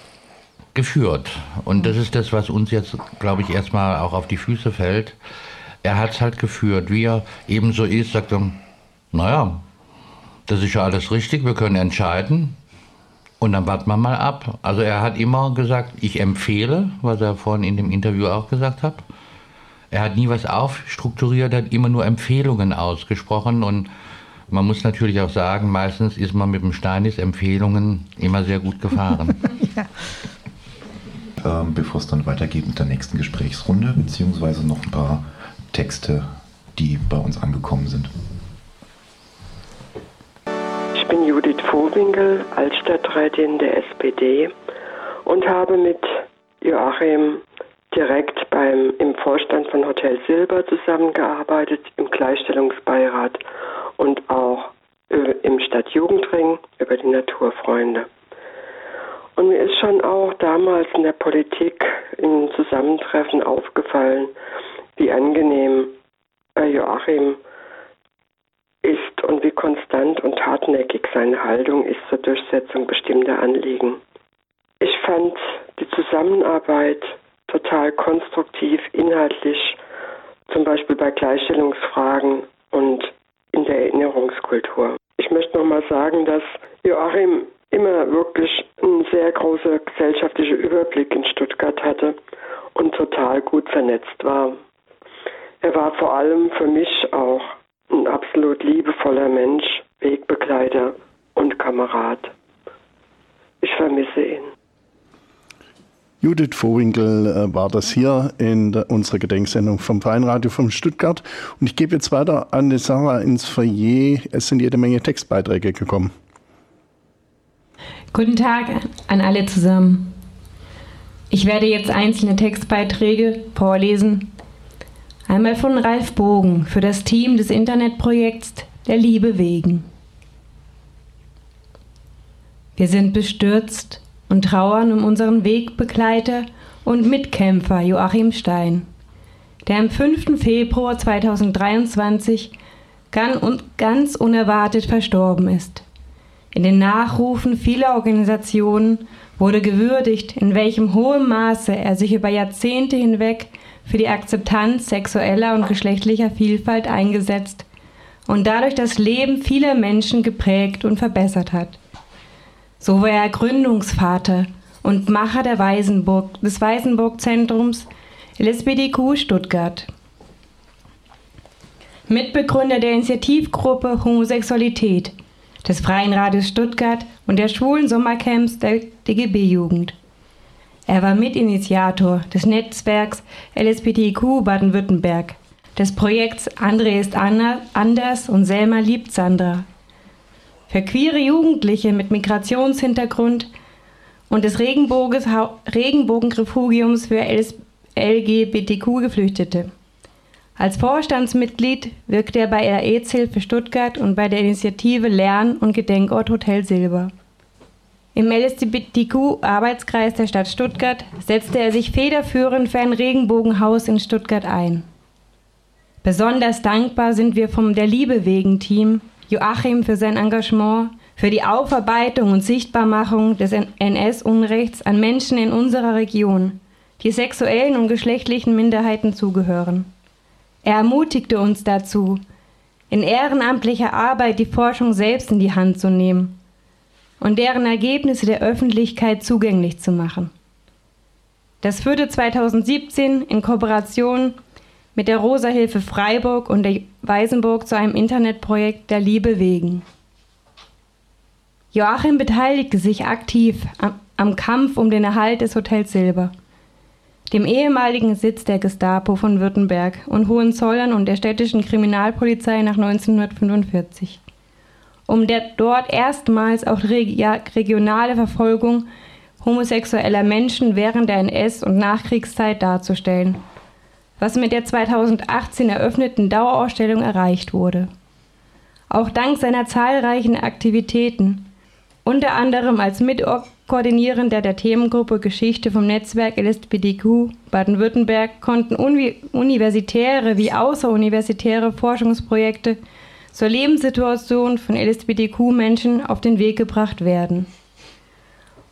geführt. Und das ist das, was uns jetzt, glaube ich, erstmal auch auf die Füße fällt. Er hat es halt geführt, wie er eben so ist, sagt er, naja, das ist ja alles richtig, wir können entscheiden. Und dann warten wir mal ab. Also er hat immer gesagt, ich empfehle, was er vorhin in dem Interview auch gesagt hat. Er hat nie was aufstrukturiert, er hat immer nur Empfehlungen ausgesprochen und man muss natürlich auch sagen, meistens ist man mit dem Steinis Empfehlungen immer sehr gut gefahren. [laughs] ja
ähm, bevor es dann weitergeht mit der nächsten Gesprächsrunde, beziehungsweise noch ein paar Texte, die bei uns angekommen sind.
Ich bin Judith Vohwinkel, Altstadträtin der SPD und habe mit Joachim direkt beim, im Vorstand von Hotel Silber zusammengearbeitet, im Gleichstellungsbeirat und auch äh, im Stadtjugendring über die Naturfreunde. Und mir ist schon auch damals in der Politik im Zusammentreffen aufgefallen, wie angenehm Joachim ist und wie konstant und hartnäckig seine Haltung ist zur Durchsetzung bestimmter Anliegen. Ich fand die Zusammenarbeit total konstruktiv, inhaltlich, zum Beispiel bei Gleichstellungsfragen und in der Erinnerungskultur. Ich möchte nochmal sagen, dass Joachim immer wirklich einen sehr großen gesellschaftlichen Überblick in Stuttgart hatte und total gut vernetzt war. Er war vor allem für mich auch ein absolut liebevoller Mensch, Wegbegleiter und Kamerad. Ich vermisse ihn.
Judith Vohwinkel äh, war das hier in unserer Gedenksendung vom Feinradio von Stuttgart. Und ich gebe jetzt weiter an die Sarah ins Foyer. Es sind jede Menge Textbeiträge gekommen.
Guten Tag an alle zusammen. Ich werde jetzt einzelne Textbeiträge vorlesen. Einmal von Ralf Bogen für das Team des Internetprojekts Der Liebe wegen. Wir sind bestürzt und trauern um unseren Wegbegleiter und Mitkämpfer Joachim Stein, der am 5. Februar 2023 ganz unerwartet verstorben ist. In den Nachrufen vieler Organisationen wurde gewürdigt, in welchem hohem Maße er sich über Jahrzehnte hinweg für die Akzeptanz sexueller und geschlechtlicher Vielfalt eingesetzt und dadurch das Leben vieler Menschen geprägt und verbessert hat. So war er Gründungsvater und Macher der Weisenburg, des Weisenburg-Zentrums LSBDQ Stuttgart. Mitbegründer der Initiativgruppe Homosexualität, des Freien Radios Stuttgart und der schwulen Sommercamps der DGB-Jugend. Er war Mitinitiator des Netzwerks LSBTQ Baden-Württemberg, des Projekts André ist anders und Selma liebt Sandra für queere Jugendliche mit Migrationshintergrund und des Regenbogenrefugiums für LGBTQ-Geflüchtete. Als Vorstandsmitglied wirkte er bei der EZ-Hilfe Stuttgart und bei der Initiative Lern- und Gedenkort Hotel Silber. Im LSBTQ-Arbeitskreis der Stadt Stuttgart setzte er sich federführend für ein Regenbogenhaus in Stuttgart ein. Besonders dankbar sind wir vom Der Liebe wegen Team Joachim für sein Engagement, für die Aufarbeitung und Sichtbarmachung des NS-Unrechts an Menschen in unserer Region, die sexuellen und geschlechtlichen Minderheiten zugehören. Er ermutigte uns dazu, in ehrenamtlicher Arbeit die Forschung selbst in die Hand zu nehmen und deren Ergebnisse der Öffentlichkeit zugänglich zu machen. Das führte 2017 in Kooperation mit der Rosa-Hilfe Freiburg und der Weisenburg zu einem Internetprojekt der Liebe wegen. Joachim beteiligte sich aktiv am, am Kampf um den Erhalt des Hotels Silber, dem ehemaligen Sitz der Gestapo von Württemberg und Hohenzollern und der städtischen Kriminalpolizei nach 1945, um der dort erstmals auch regionale Verfolgung homosexueller Menschen während der NS- und Nachkriegszeit darzustellen was mit der 2018 eröffneten Dauerausstellung erreicht wurde. Auch dank seiner zahlreichen Aktivitäten, unter anderem als Mitkoordinierender der Themengruppe Geschichte vom Netzwerk LSBDQ Baden-Württemberg, konnten uni universitäre wie außeruniversitäre Forschungsprojekte zur Lebenssituation von LSBDQ-Menschen auf den Weg gebracht werden.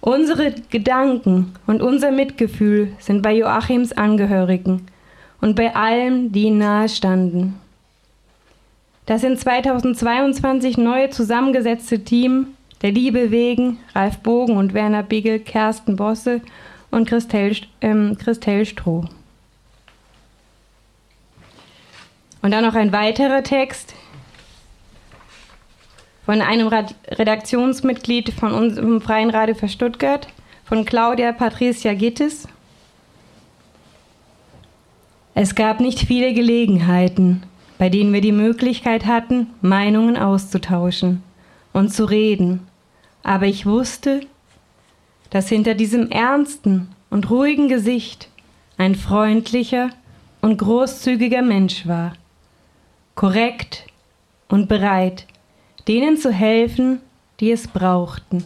Unsere Gedanken und unser Mitgefühl sind bei Joachims Angehörigen, und bei allen, die ihm nahestanden. Das in 2022 neu zusammengesetzte Team der Liebe wegen, Ralf Bogen und Werner Bigel, Kersten Bosse und Christel, ähm, Christel Stroh. Und dann noch ein weiterer Text von einem Redaktionsmitglied von unserem Freien Radio für Stuttgart, von Claudia Patricia Gittes. Es gab nicht viele Gelegenheiten, bei denen wir die Möglichkeit hatten, Meinungen auszutauschen und zu reden. Aber ich wusste, dass hinter diesem ernsten und ruhigen Gesicht ein freundlicher und großzügiger Mensch war, korrekt und bereit, denen zu helfen, die es brauchten.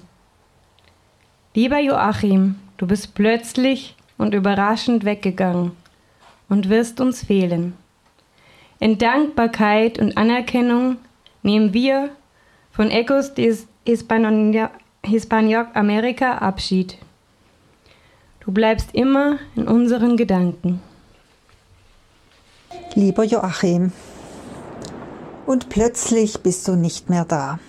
Lieber Joachim, du bist plötzlich und überraschend weggegangen und wirst uns fehlen. In Dankbarkeit und Anerkennung nehmen wir von Ecos de Hispaniok Amerika Abschied. Du bleibst immer in unseren Gedanken.
Lieber Joachim, und plötzlich bist du nicht mehr da.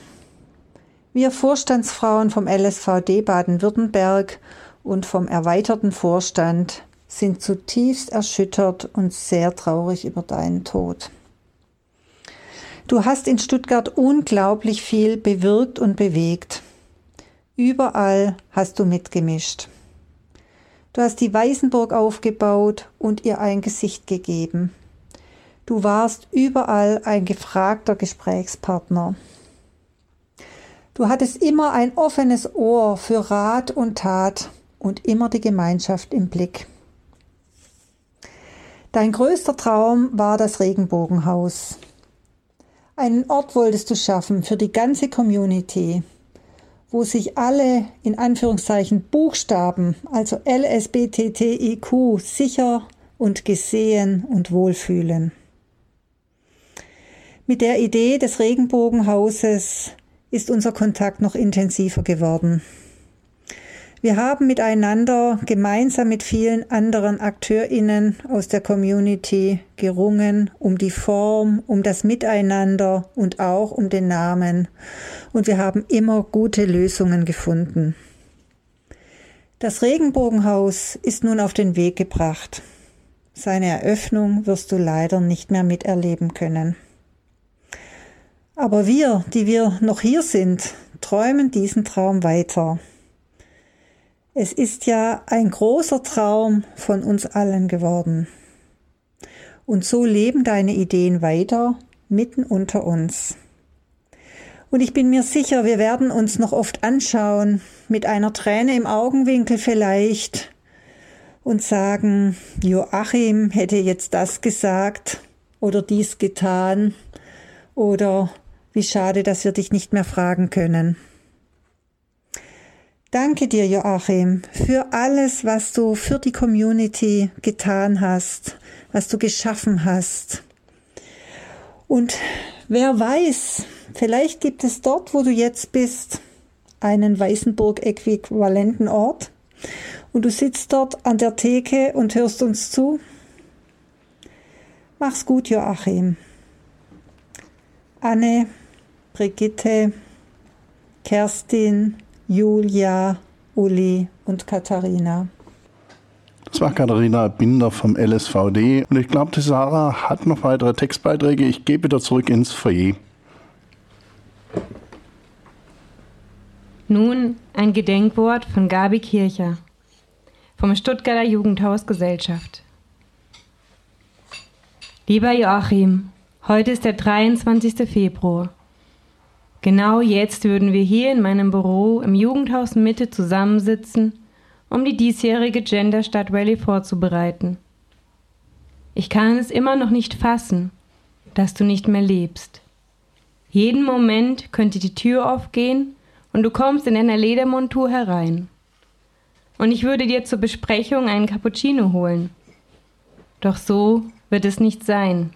Wir Vorstandsfrauen vom LSVD Baden-Württemberg und vom erweiterten Vorstand sind zutiefst erschüttert und sehr traurig über deinen Tod. Du hast in Stuttgart unglaublich viel bewirkt und bewegt. Überall hast du mitgemischt. Du hast die Weißenburg aufgebaut und ihr ein Gesicht gegeben. Du warst überall ein gefragter Gesprächspartner. Du hattest immer ein offenes Ohr für Rat und Tat und immer die Gemeinschaft im Blick. Dein größter Traum war das Regenbogenhaus. Einen Ort wolltest du schaffen für die ganze Community, wo sich alle in Anführungszeichen Buchstaben, also LSBTTIQ, sicher und gesehen und wohlfühlen. Mit der Idee des Regenbogenhauses ist unser Kontakt noch intensiver geworden. Wir haben miteinander gemeinsam mit vielen anderen Akteurinnen aus der Community gerungen um die Form, um das Miteinander und auch um den Namen. Und wir haben immer gute Lösungen gefunden. Das Regenbogenhaus ist nun auf den Weg gebracht. Seine Eröffnung wirst du leider nicht mehr miterleben können. Aber wir, die wir noch hier sind, träumen diesen Traum weiter. Es ist ja ein großer Traum von uns allen geworden. Und so leben deine Ideen weiter mitten unter uns. Und ich bin mir sicher, wir werden uns noch oft anschauen, mit einer Träne im Augenwinkel vielleicht, und sagen, Joachim hätte jetzt das gesagt oder dies getan, oder wie schade, dass wir dich nicht mehr fragen können. Danke dir, Joachim, für alles, was du für die Community getan hast, was du geschaffen hast. Und wer weiß, vielleicht gibt es dort, wo du jetzt bist, einen Weißenburg-äquivalenten Ort und du sitzt dort an der Theke und hörst uns zu. Mach's gut, Joachim. Anne, Brigitte, Kerstin, Julia, Uli und Katharina.
Das war Katharina Binder vom LSVD. Und ich glaube, die Sarah hat noch weitere Textbeiträge. Ich gehe wieder zurück ins Foyer.
Nun ein Gedenkwort von Gabi Kircher vom Stuttgarter Jugendhaus Gesellschaft. Lieber Joachim, heute ist der 23. Februar. Genau jetzt würden wir hier in meinem Büro im Jugendhaus Mitte zusammensitzen, um die diesjährige Genderstadt Rallye vorzubereiten. Ich kann es immer noch nicht fassen, dass du nicht mehr lebst. Jeden Moment könnte die Tür aufgehen und du kommst in deiner Ledermontur herein. Und ich würde dir zur Besprechung einen Cappuccino holen. Doch so wird es nicht sein.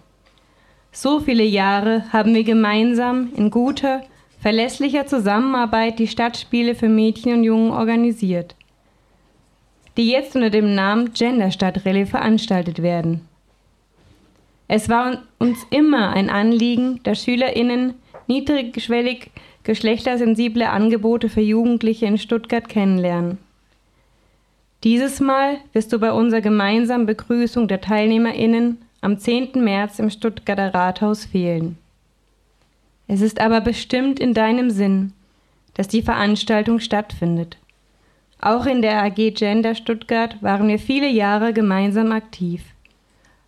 So viele Jahre haben wir gemeinsam in guter, verlässlicher Zusammenarbeit die Stadtspiele für Mädchen und Jungen organisiert, die jetzt unter dem Namen Genderstadtrallye veranstaltet werden. Es war uns immer ein Anliegen, dass SchülerInnen niedrigschwellig geschlechtersensible Angebote für Jugendliche in Stuttgart kennenlernen. Dieses Mal wirst du bei unserer gemeinsamen Begrüßung der TeilnehmerInnen am 10. März im Stuttgarter Rathaus fehlen. Es ist aber bestimmt in deinem Sinn, dass die Veranstaltung stattfindet. Auch in der AG Gender Stuttgart waren wir viele Jahre gemeinsam aktiv,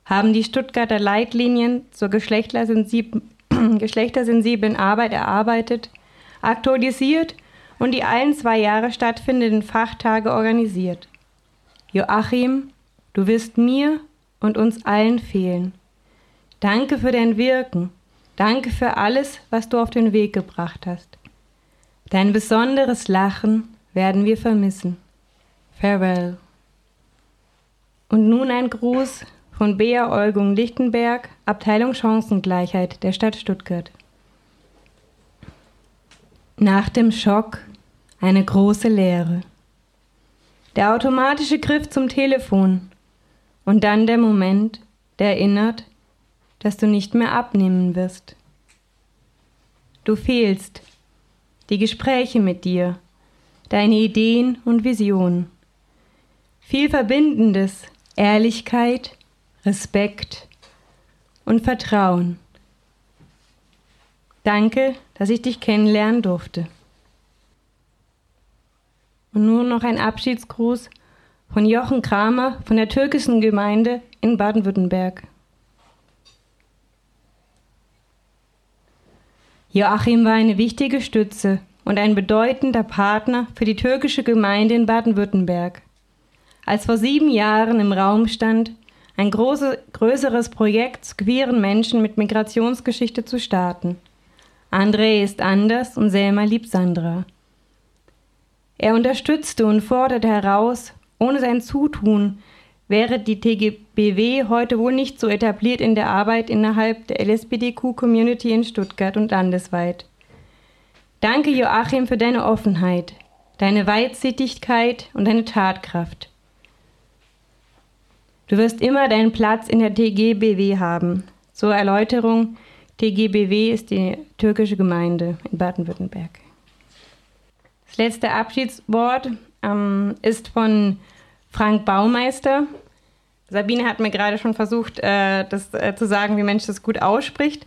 haben die Stuttgarter Leitlinien zur [clears throat] geschlechtersensiblen Arbeit erarbeitet, aktualisiert und die allen zwei Jahre stattfindenden Fachtage organisiert. Joachim, du wirst mir und uns allen fehlen. Danke für dein Wirken Danke für alles, was du auf den Weg gebracht hast. Dein besonderes Lachen werden wir vermissen. Farewell. Und nun ein Gruß von Bea Olgung Lichtenberg, Abteilung Chancengleichheit der Stadt Stuttgart. Nach dem Schock eine große Leere. Der automatische Griff zum Telefon und dann der Moment, der erinnert, dass du nicht mehr abnehmen wirst. Du fehlst, die Gespräche mit dir, deine Ideen und Visionen. Viel Verbindendes, Ehrlichkeit, Respekt und Vertrauen. Danke, dass ich dich kennenlernen durfte. Und nur noch ein Abschiedsgruß von Jochen Kramer von der türkischen Gemeinde in Baden-Württemberg. Joachim war eine wichtige Stütze und ein bedeutender Partner für die türkische Gemeinde in Baden-Württemberg. Als vor sieben Jahren im Raum stand, ein große, größeres Projekt zu queeren Menschen mit Migrationsgeschichte zu starten. André ist anders und Selma liebt Sandra. Er unterstützte und forderte heraus, ohne sein Zutun wäre die TGBW heute wohl nicht so etabliert in der Arbeit innerhalb der LSBDQ-Community in Stuttgart und landesweit. Danke, Joachim, für deine Offenheit, deine Weitsichtigkeit und deine Tatkraft. Du wirst immer deinen Platz in der TGBW haben. Zur Erläuterung, TGBW ist die türkische Gemeinde in Baden-Württemberg. Das letzte Abschiedswort ähm, ist von Frank Baumeister. Sabine hat mir gerade schon versucht, äh, das äh, zu sagen, wie Mensch das gut ausspricht.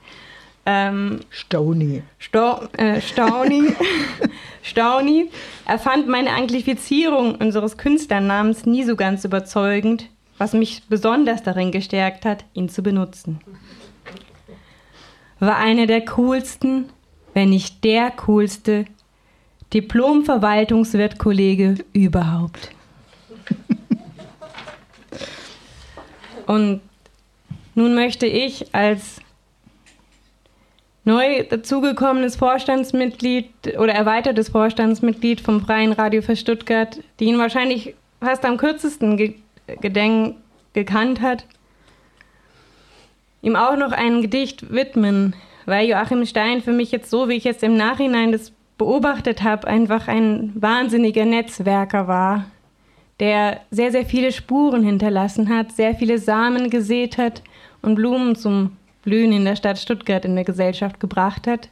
Ähm, Stauni.
Sto äh, Stauni. [laughs] Stauni. Er fand meine Anglifizierung unseres Künstlernamens nie so ganz überzeugend, was mich besonders darin gestärkt hat, ihn zu benutzen. War einer der coolsten, wenn nicht der coolste Diplom-Verwaltungswirt-Kollege überhaupt. Und nun möchte ich als neu dazugekommenes Vorstandsmitglied oder erweitertes Vorstandsmitglied vom Freien Radio für Stuttgart, die ihn wahrscheinlich fast am kürzesten ge gedenk gekannt hat, ihm auch noch ein Gedicht widmen, weil Joachim Stein für mich jetzt so, wie ich jetzt im Nachhinein das beobachtet habe, einfach ein wahnsinniger Netzwerker war, der sehr, sehr viele Spuren hinterlassen hat, sehr viele Samen gesät hat und Blumen zum Blühen in der Stadt Stuttgart in der Gesellschaft gebracht hat.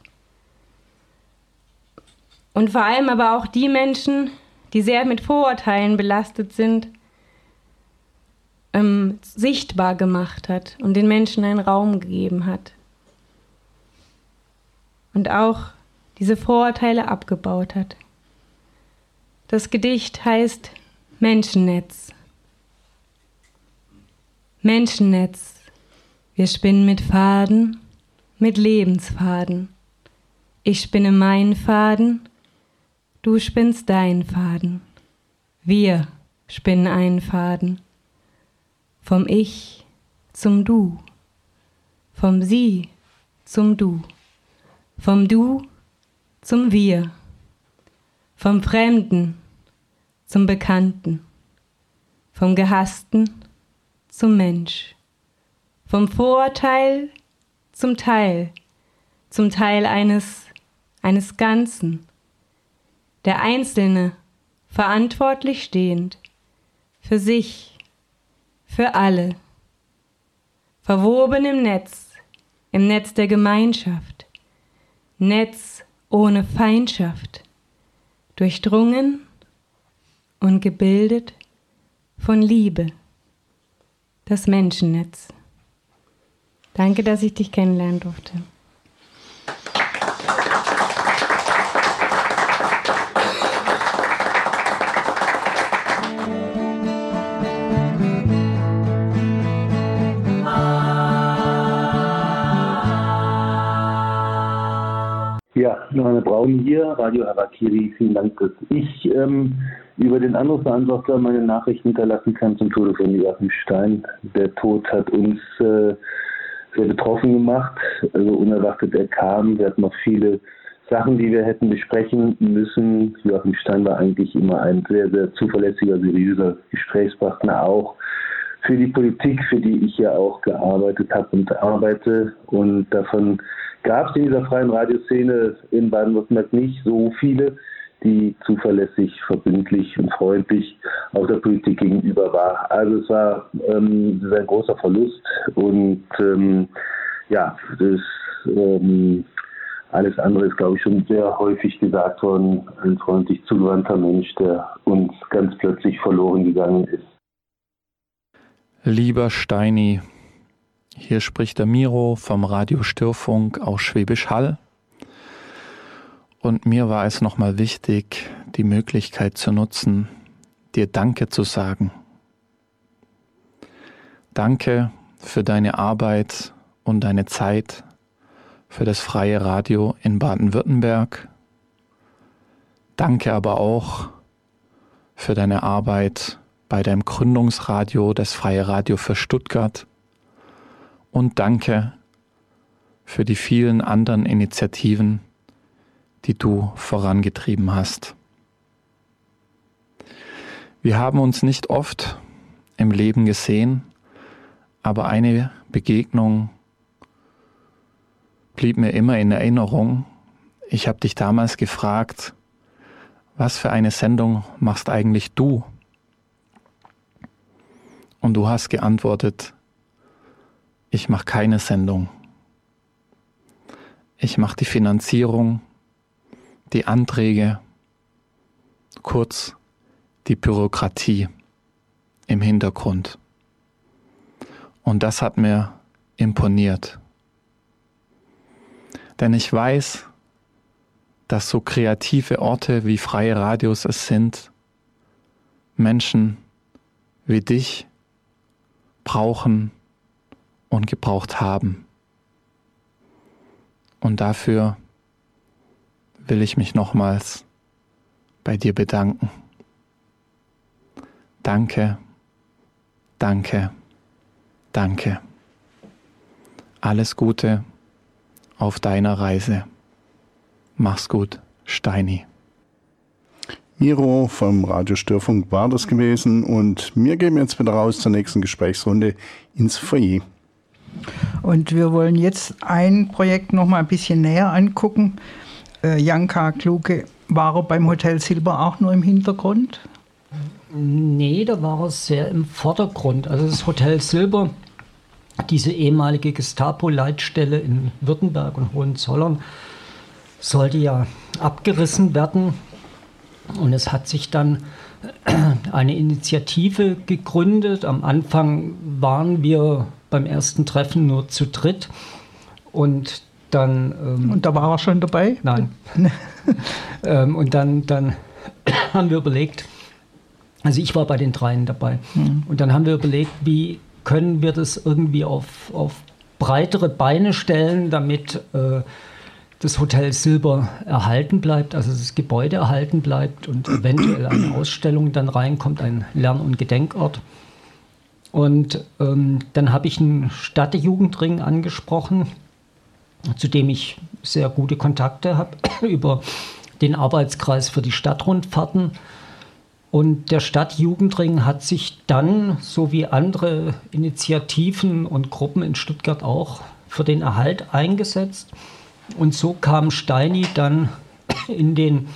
Und vor allem aber auch die Menschen, die sehr mit Vorurteilen belastet sind, ähm, sichtbar gemacht hat und den Menschen einen Raum gegeben hat. Und auch diese Vorurteile abgebaut hat. Das Gedicht heißt Menschennetz. Menschennetz. Wir spinnen mit Faden, mit Lebensfaden. Ich spinne meinen Faden, du spinnst deinen Faden. Wir spinnen einen Faden. Vom Ich zum Du, vom Sie zum Du, vom Du zum Wir, vom Fremden zum Bekannten, vom Gehassten zum Mensch, vom Vorurteil zum Teil, zum Teil eines, eines Ganzen, der Einzelne verantwortlich stehend, für sich, für alle, verwoben im Netz, im Netz der Gemeinschaft, Netz ohne Feindschaft, durchdrungen und gebildet von Liebe, das Menschennetz. Danke, dass ich dich kennenlernen durfte.
Ja, Johanne Braun hier, Radio Harakiri. Vielen Dank, dass ich ähm, über den Anrufbeantworter meine Nachricht hinterlassen kann zum Tode von Joachim Stein. Der Tod hat uns äh, sehr betroffen gemacht, also unerwartet er kam. Wir hatten noch viele Sachen, die wir hätten besprechen müssen. Joachim Stein war eigentlich immer ein sehr, sehr zuverlässiger, seriöser Gesprächspartner auch für die Politik, für die ich ja auch gearbeitet habe und arbeite. Und davon gab es in dieser freien Radioszene in Baden-Württemberg nicht so viele, die zuverlässig, verbindlich und freundlich auch der Politik gegenüber war. Also es war ähm, ein großer Verlust und ähm, ja, das ähm, alles andere ist, glaube ich, schon sehr häufig gesagt worden. Ein freundlich zugewandter Mensch, der uns ganz plötzlich verloren gegangen ist.
Lieber Steini, hier spricht der Miro vom Radio Störfunk aus Schwäbisch Hall. Und mir war es nochmal wichtig, die Möglichkeit zu nutzen, dir Danke zu sagen. Danke für deine Arbeit und deine Zeit für das freie Radio in Baden-Württemberg. Danke aber auch für deine Arbeit bei deinem Gründungsradio, das Freie Radio für Stuttgart. Und danke für die vielen anderen Initiativen, die du vorangetrieben hast. Wir haben uns nicht oft im Leben gesehen, aber eine Begegnung blieb mir immer in Erinnerung. Ich habe dich damals gefragt, was für eine Sendung machst eigentlich du? Und du hast geantwortet, ich mache keine Sendung. Ich mache die Finanzierung, die Anträge, kurz die Bürokratie im Hintergrund. Und das hat mir imponiert. Denn ich weiß, dass so kreative Orte wie freie Radios es sind, Menschen wie dich brauchen und gebraucht haben. Und dafür will ich mich nochmals bei dir bedanken. Danke, danke, danke. Alles Gute auf deiner Reise. Mach's gut, Steini.
Miro vom Radio Störfunk war das gewesen und wir gehen jetzt wieder raus zur nächsten Gesprächsrunde ins Foyer.
Und wir wollen jetzt ein Projekt noch mal ein bisschen näher angucken. Äh, Janka Kluge, war er beim Hotel Silber auch nur im Hintergrund?
Nee, da war er sehr im Vordergrund. Also das Hotel Silber, diese ehemalige Gestapo-Leitstelle in Württemberg und Hohenzollern, sollte ja abgerissen werden und es hat sich dann [clears throat] eine Initiative gegründet. Am Anfang waren wir beim ersten Treffen nur zu dritt. Und dann.
Ähm, und da war er schon dabei?
Nein. [laughs] ähm, und dann, dann [coughs] haben wir überlegt, also ich war bei den dreien dabei. Mhm. Und dann haben wir überlegt, wie können wir das irgendwie auf, auf breitere Beine stellen, damit äh, das Hotel Silber erhalten bleibt, also das Gebäude erhalten bleibt und eventuell eine [coughs] Ausstellung dann reinkommt, ein Lern- und Gedenkort. Und ähm, dann habe ich einen Stadtjugendring angesprochen, zu dem ich sehr gute Kontakte habe [coughs] über den Arbeitskreis für die Stadtrundfahrten. Und der Stadtjugendring hat sich dann, so wie andere Initiativen und Gruppen in Stuttgart auch, für den Erhalt eingesetzt. Und so kam Steini dann [coughs] in den,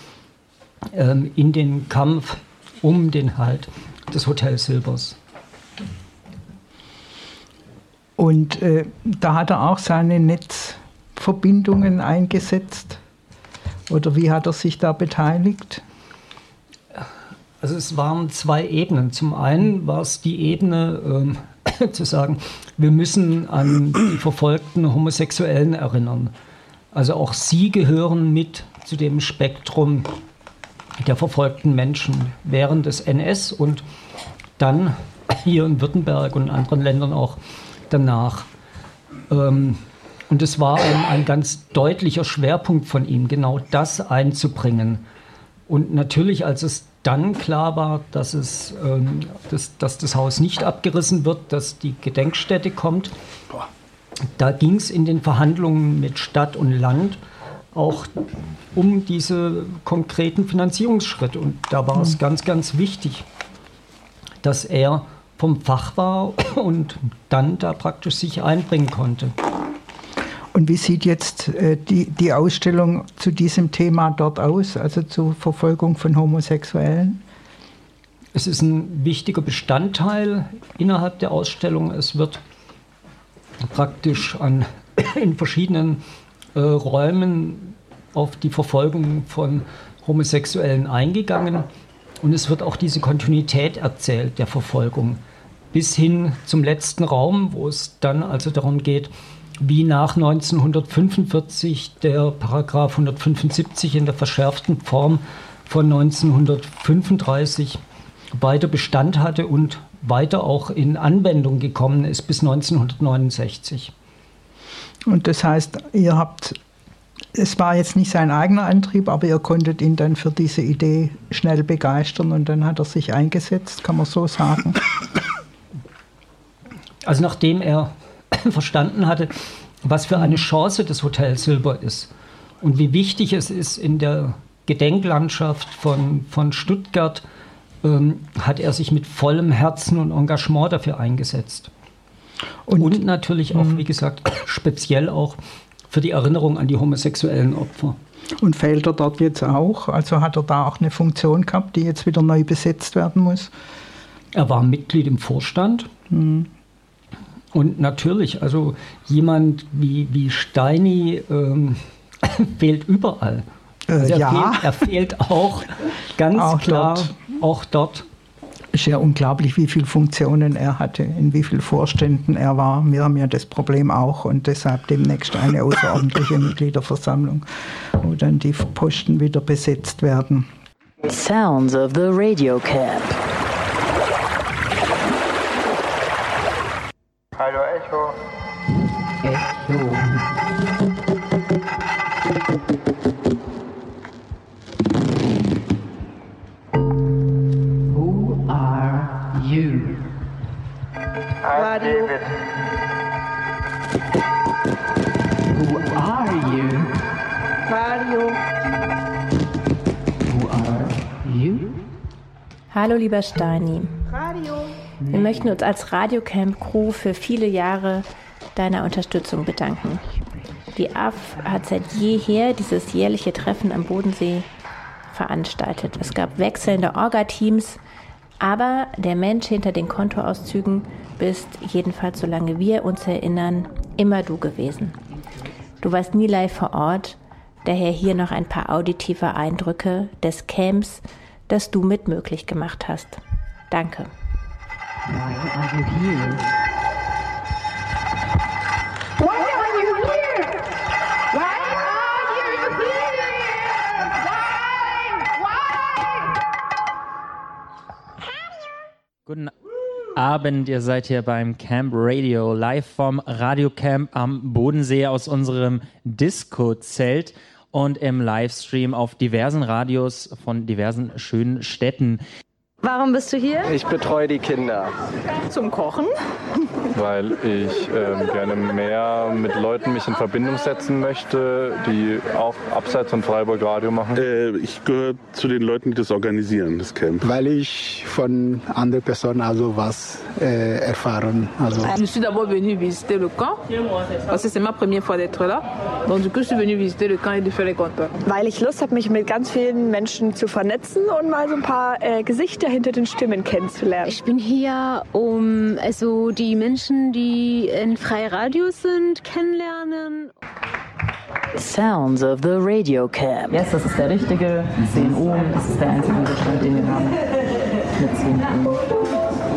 ähm, in den Kampf um den Halt des Hotel Silbers.
Und äh, da hat er auch seine Netzverbindungen eingesetzt. Oder wie hat er sich da beteiligt?
Also es waren zwei Ebenen. Zum einen war es die Ebene ähm, [coughs] zu sagen, wir müssen an die verfolgten Homosexuellen erinnern. Also auch sie gehören mit zu dem Spektrum der verfolgten Menschen während des NS und dann hier in Württemberg und in anderen Ländern auch danach. Ähm, und es war ein, ein ganz deutlicher Schwerpunkt von ihm, genau das einzubringen. Und natürlich, als es dann klar war, dass, es, ähm, dass, dass das Haus nicht abgerissen wird, dass die Gedenkstätte kommt, da ging es in den Verhandlungen mit Stadt und Land auch um diese konkreten Finanzierungsschritte. Und da war es mhm. ganz, ganz wichtig, dass er vom Fach war und dann da praktisch sich einbringen konnte.
Und wie sieht jetzt äh, die, die Ausstellung zu diesem Thema dort aus, also zur Verfolgung von Homosexuellen?
Es ist ein wichtiger Bestandteil innerhalb der Ausstellung. Es wird praktisch an, in verschiedenen äh, Räumen auf die Verfolgung von Homosexuellen eingegangen. Und es wird auch diese Kontinuität erzählt der Verfolgung bis hin zum letzten Raum, wo es dann also darum geht, wie nach 1945 der Paragraph 175 in der verschärften Form von 1935 weiter Bestand hatte und weiter auch in Anwendung gekommen ist bis 1969.
Und das heißt, ihr habt, es war jetzt nicht sein eigener Antrieb, aber ihr konntet ihn dann für diese Idee schnell begeistern und dann hat er sich eingesetzt, kann man so sagen. [coughs]
Also nachdem er [coughs] verstanden hatte, was für eine Chance das Hotel Silber ist und wie wichtig es ist in der Gedenklandschaft von, von Stuttgart, ähm, hat er sich mit vollem Herzen und Engagement dafür eingesetzt. Und, und natürlich auch, mhm. wie gesagt, speziell auch für die Erinnerung an die homosexuellen Opfer.
Und fehlt er dort jetzt auch? Also hat er da auch eine Funktion gehabt, die jetzt wieder neu besetzt werden muss?
Er war Mitglied im Vorstand. Mhm. Und natürlich, also jemand wie, wie Steini ähm, [coughs] fehlt überall.
Äh, also
er,
ja.
fehlt, er fehlt auch [laughs] ganz auch klar dort. auch dort.
Ist ja unglaublich, wie viele Funktionen er hatte, in wie vielen Vorständen er war. Wir haben ja das Problem auch und deshalb demnächst eine außerordentliche [coughs] Mitgliederversammlung, wo dann die Posten wieder besetzt werden.
Sounds of the Radio Camp.
Hallo Echo.
Echo. Who are you?
I'm David.
Who are you?
Radio.
Who are you?
Hallo lieber Steini.
Radio.
Wir möchten uns als Radiocamp Crew für viele Jahre deiner Unterstützung bedanken. Die AF hat seit jeher dieses jährliche Treffen am Bodensee veranstaltet. Es gab wechselnde Orga-Teams, aber der Mensch hinter den Kontoauszügen bist, jedenfalls solange wir uns erinnern, immer du gewesen. Du warst nie live vor Ort, daher hier noch ein paar auditive Eindrücke des Camps, das du mit möglich gemacht hast. Danke.
Why are you here?
Why are you here? Why are you here? Why?
Guten Abend, ihr seid hier beim Camp Radio, live vom Radiocamp am Bodensee aus unserem Disco-Zelt und im Livestream auf diversen Radios von diversen schönen Städten.
Warum bist du hier?
Ich betreue die Kinder.
Zum Kochen.
Weil ich ähm, gerne mehr mit Leuten mich in Verbindung setzen möchte, die auch abseits von Freiburg Radio machen.
Äh, ich gehöre zu den Leuten, die das organisieren, das Camp.
Weil ich von anderen Personen also was äh, erfahren. Also.
Je suis d'abord venu visiter le camp, parce que c'est ma première fois d'être là. Donc du coup, je suis venu visiter le camp et de faire les comptes.
Weil ich Lust habe, mich mit ganz vielen Menschen zu vernetzen und mal so ein paar äh, Gesichter hinter den Stimmen kennenzulernen.
Ich bin hier, um also die Menschen, die in Freiradio sind, kennenlernen.
Sounds of the Radio Camp.
Yes, das ist der richtige. 10 Ohm, das ist der einzige Unterstand, den wir haben. Mit 10 Ohm.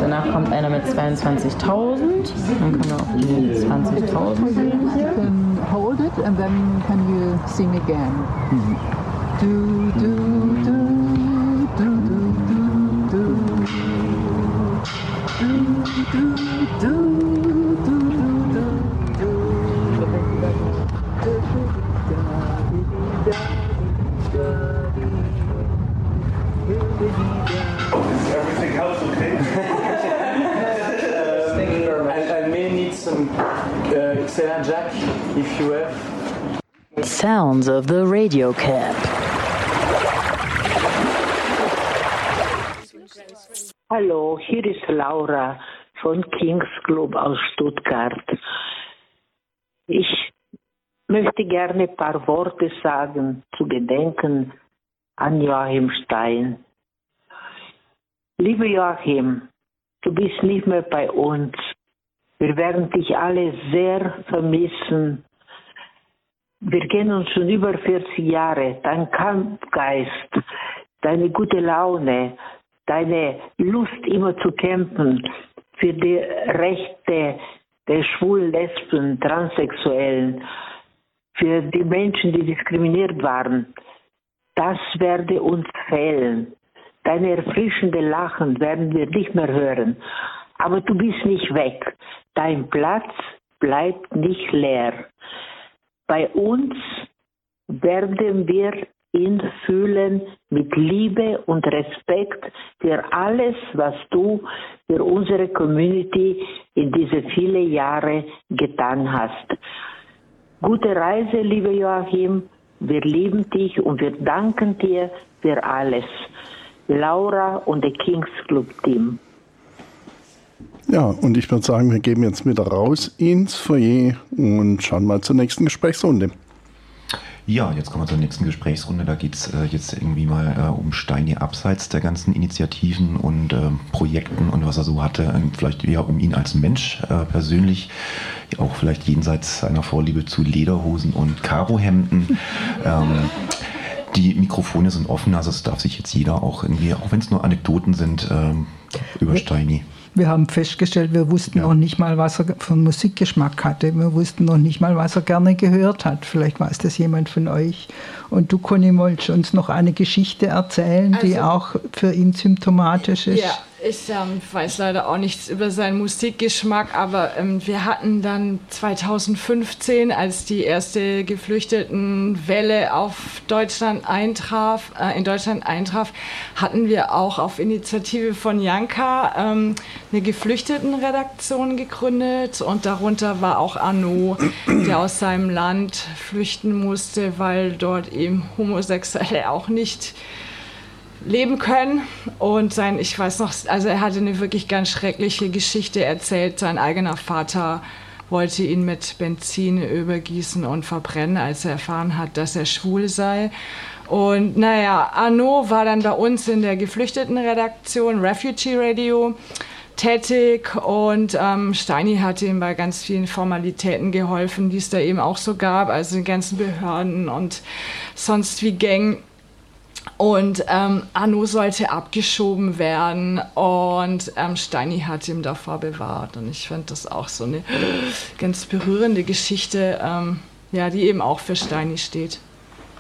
Danach kommt einer mit 22.000. Dann können wir auf die 20.000 gehen hier.
You can hold it and then can you sing again. Do, do, do, do,
XLR jack if you have.
Sounds of the Radio Camp.
Hallo, hier ist Laura von Kings Club aus Stuttgart. Ich möchte gerne ein paar Worte sagen zu Gedenken an Joachim Stein. Lieber Joachim, du bist nicht mehr bei uns. Wir werden dich alle sehr vermissen. Wir kennen uns schon über 40 Jahre. Dein Kampfgeist, deine gute Laune, deine Lust immer zu kämpfen für die Rechte der Schwulen, Lesben, Transsexuellen, für die Menschen, die diskriminiert waren, das werde uns fehlen. Deine erfrischende Lachen werden wir nicht mehr hören. Aber du bist nicht weg. Dein Platz bleibt nicht leer. Bei uns werden wir ihn fühlen mit Liebe und Respekt für alles, was du für unsere Community in diese vielen Jahre getan hast. Gute Reise, liebe Joachim. Wir lieben dich und wir danken dir für alles. Laura und der Kings Club Team.
Ja, und ich würde sagen, wir gehen jetzt wieder raus ins Foyer und schauen mal zur nächsten Gesprächsrunde.
Ja, jetzt kommen wir zur nächsten Gesprächsrunde. Da geht es äh, jetzt irgendwie mal äh, um Steini abseits der ganzen Initiativen und äh, Projekten und was er so hatte. Und vielleicht eher um ihn als Mensch äh, persönlich, auch vielleicht jenseits seiner Vorliebe zu Lederhosen und Karohemden. [laughs] ähm, die Mikrofone sind offen, also es darf sich jetzt jeder auch irgendwie, auch wenn es nur Anekdoten sind, ähm, über Steini
wir haben festgestellt, wir wussten ja. noch nicht mal, was er für einen Musikgeschmack hatte. Wir wussten noch nicht mal, was er gerne gehört hat. Vielleicht weiß das jemand von euch. Und du, Conny, wolltest uns noch eine Geschichte erzählen, also, die auch für ihn symptomatisch ist.
Ja, ich ähm, weiß leider auch nichts über seinen Musikgeschmack, aber ähm, wir hatten dann 2015, als die erste Geflüchtetenwelle auf Deutschland eintraf, äh, in Deutschland eintraf, hatten wir auch auf Initiative von Janka ähm, eine Geflüchtetenredaktion gegründet und darunter war auch Arno, der aus seinem Land flüchten musste, weil dort eben Homosexuelle auch nicht leben können. Und sein, ich weiß noch, also er hatte eine wirklich ganz schreckliche Geschichte erzählt. Sein eigener Vater wollte ihn mit Benzin übergießen und verbrennen, als er erfahren hat, dass er schwul sei. Und naja, Arnaud war dann bei uns in der Geflüchtetenredaktion Refugee Radio tätig und ähm, Steini hatte ihm bei ganz vielen Formalitäten geholfen, die es da eben auch so gab, also die ganzen Behörden und sonst wie Gang und ähm, Anno sollte abgeschoben werden und ähm, Steini hat ihm davor bewahrt. Und ich fand das auch so eine [gasps] ganz berührende Geschichte, ähm, ja, die eben auch für Steini steht.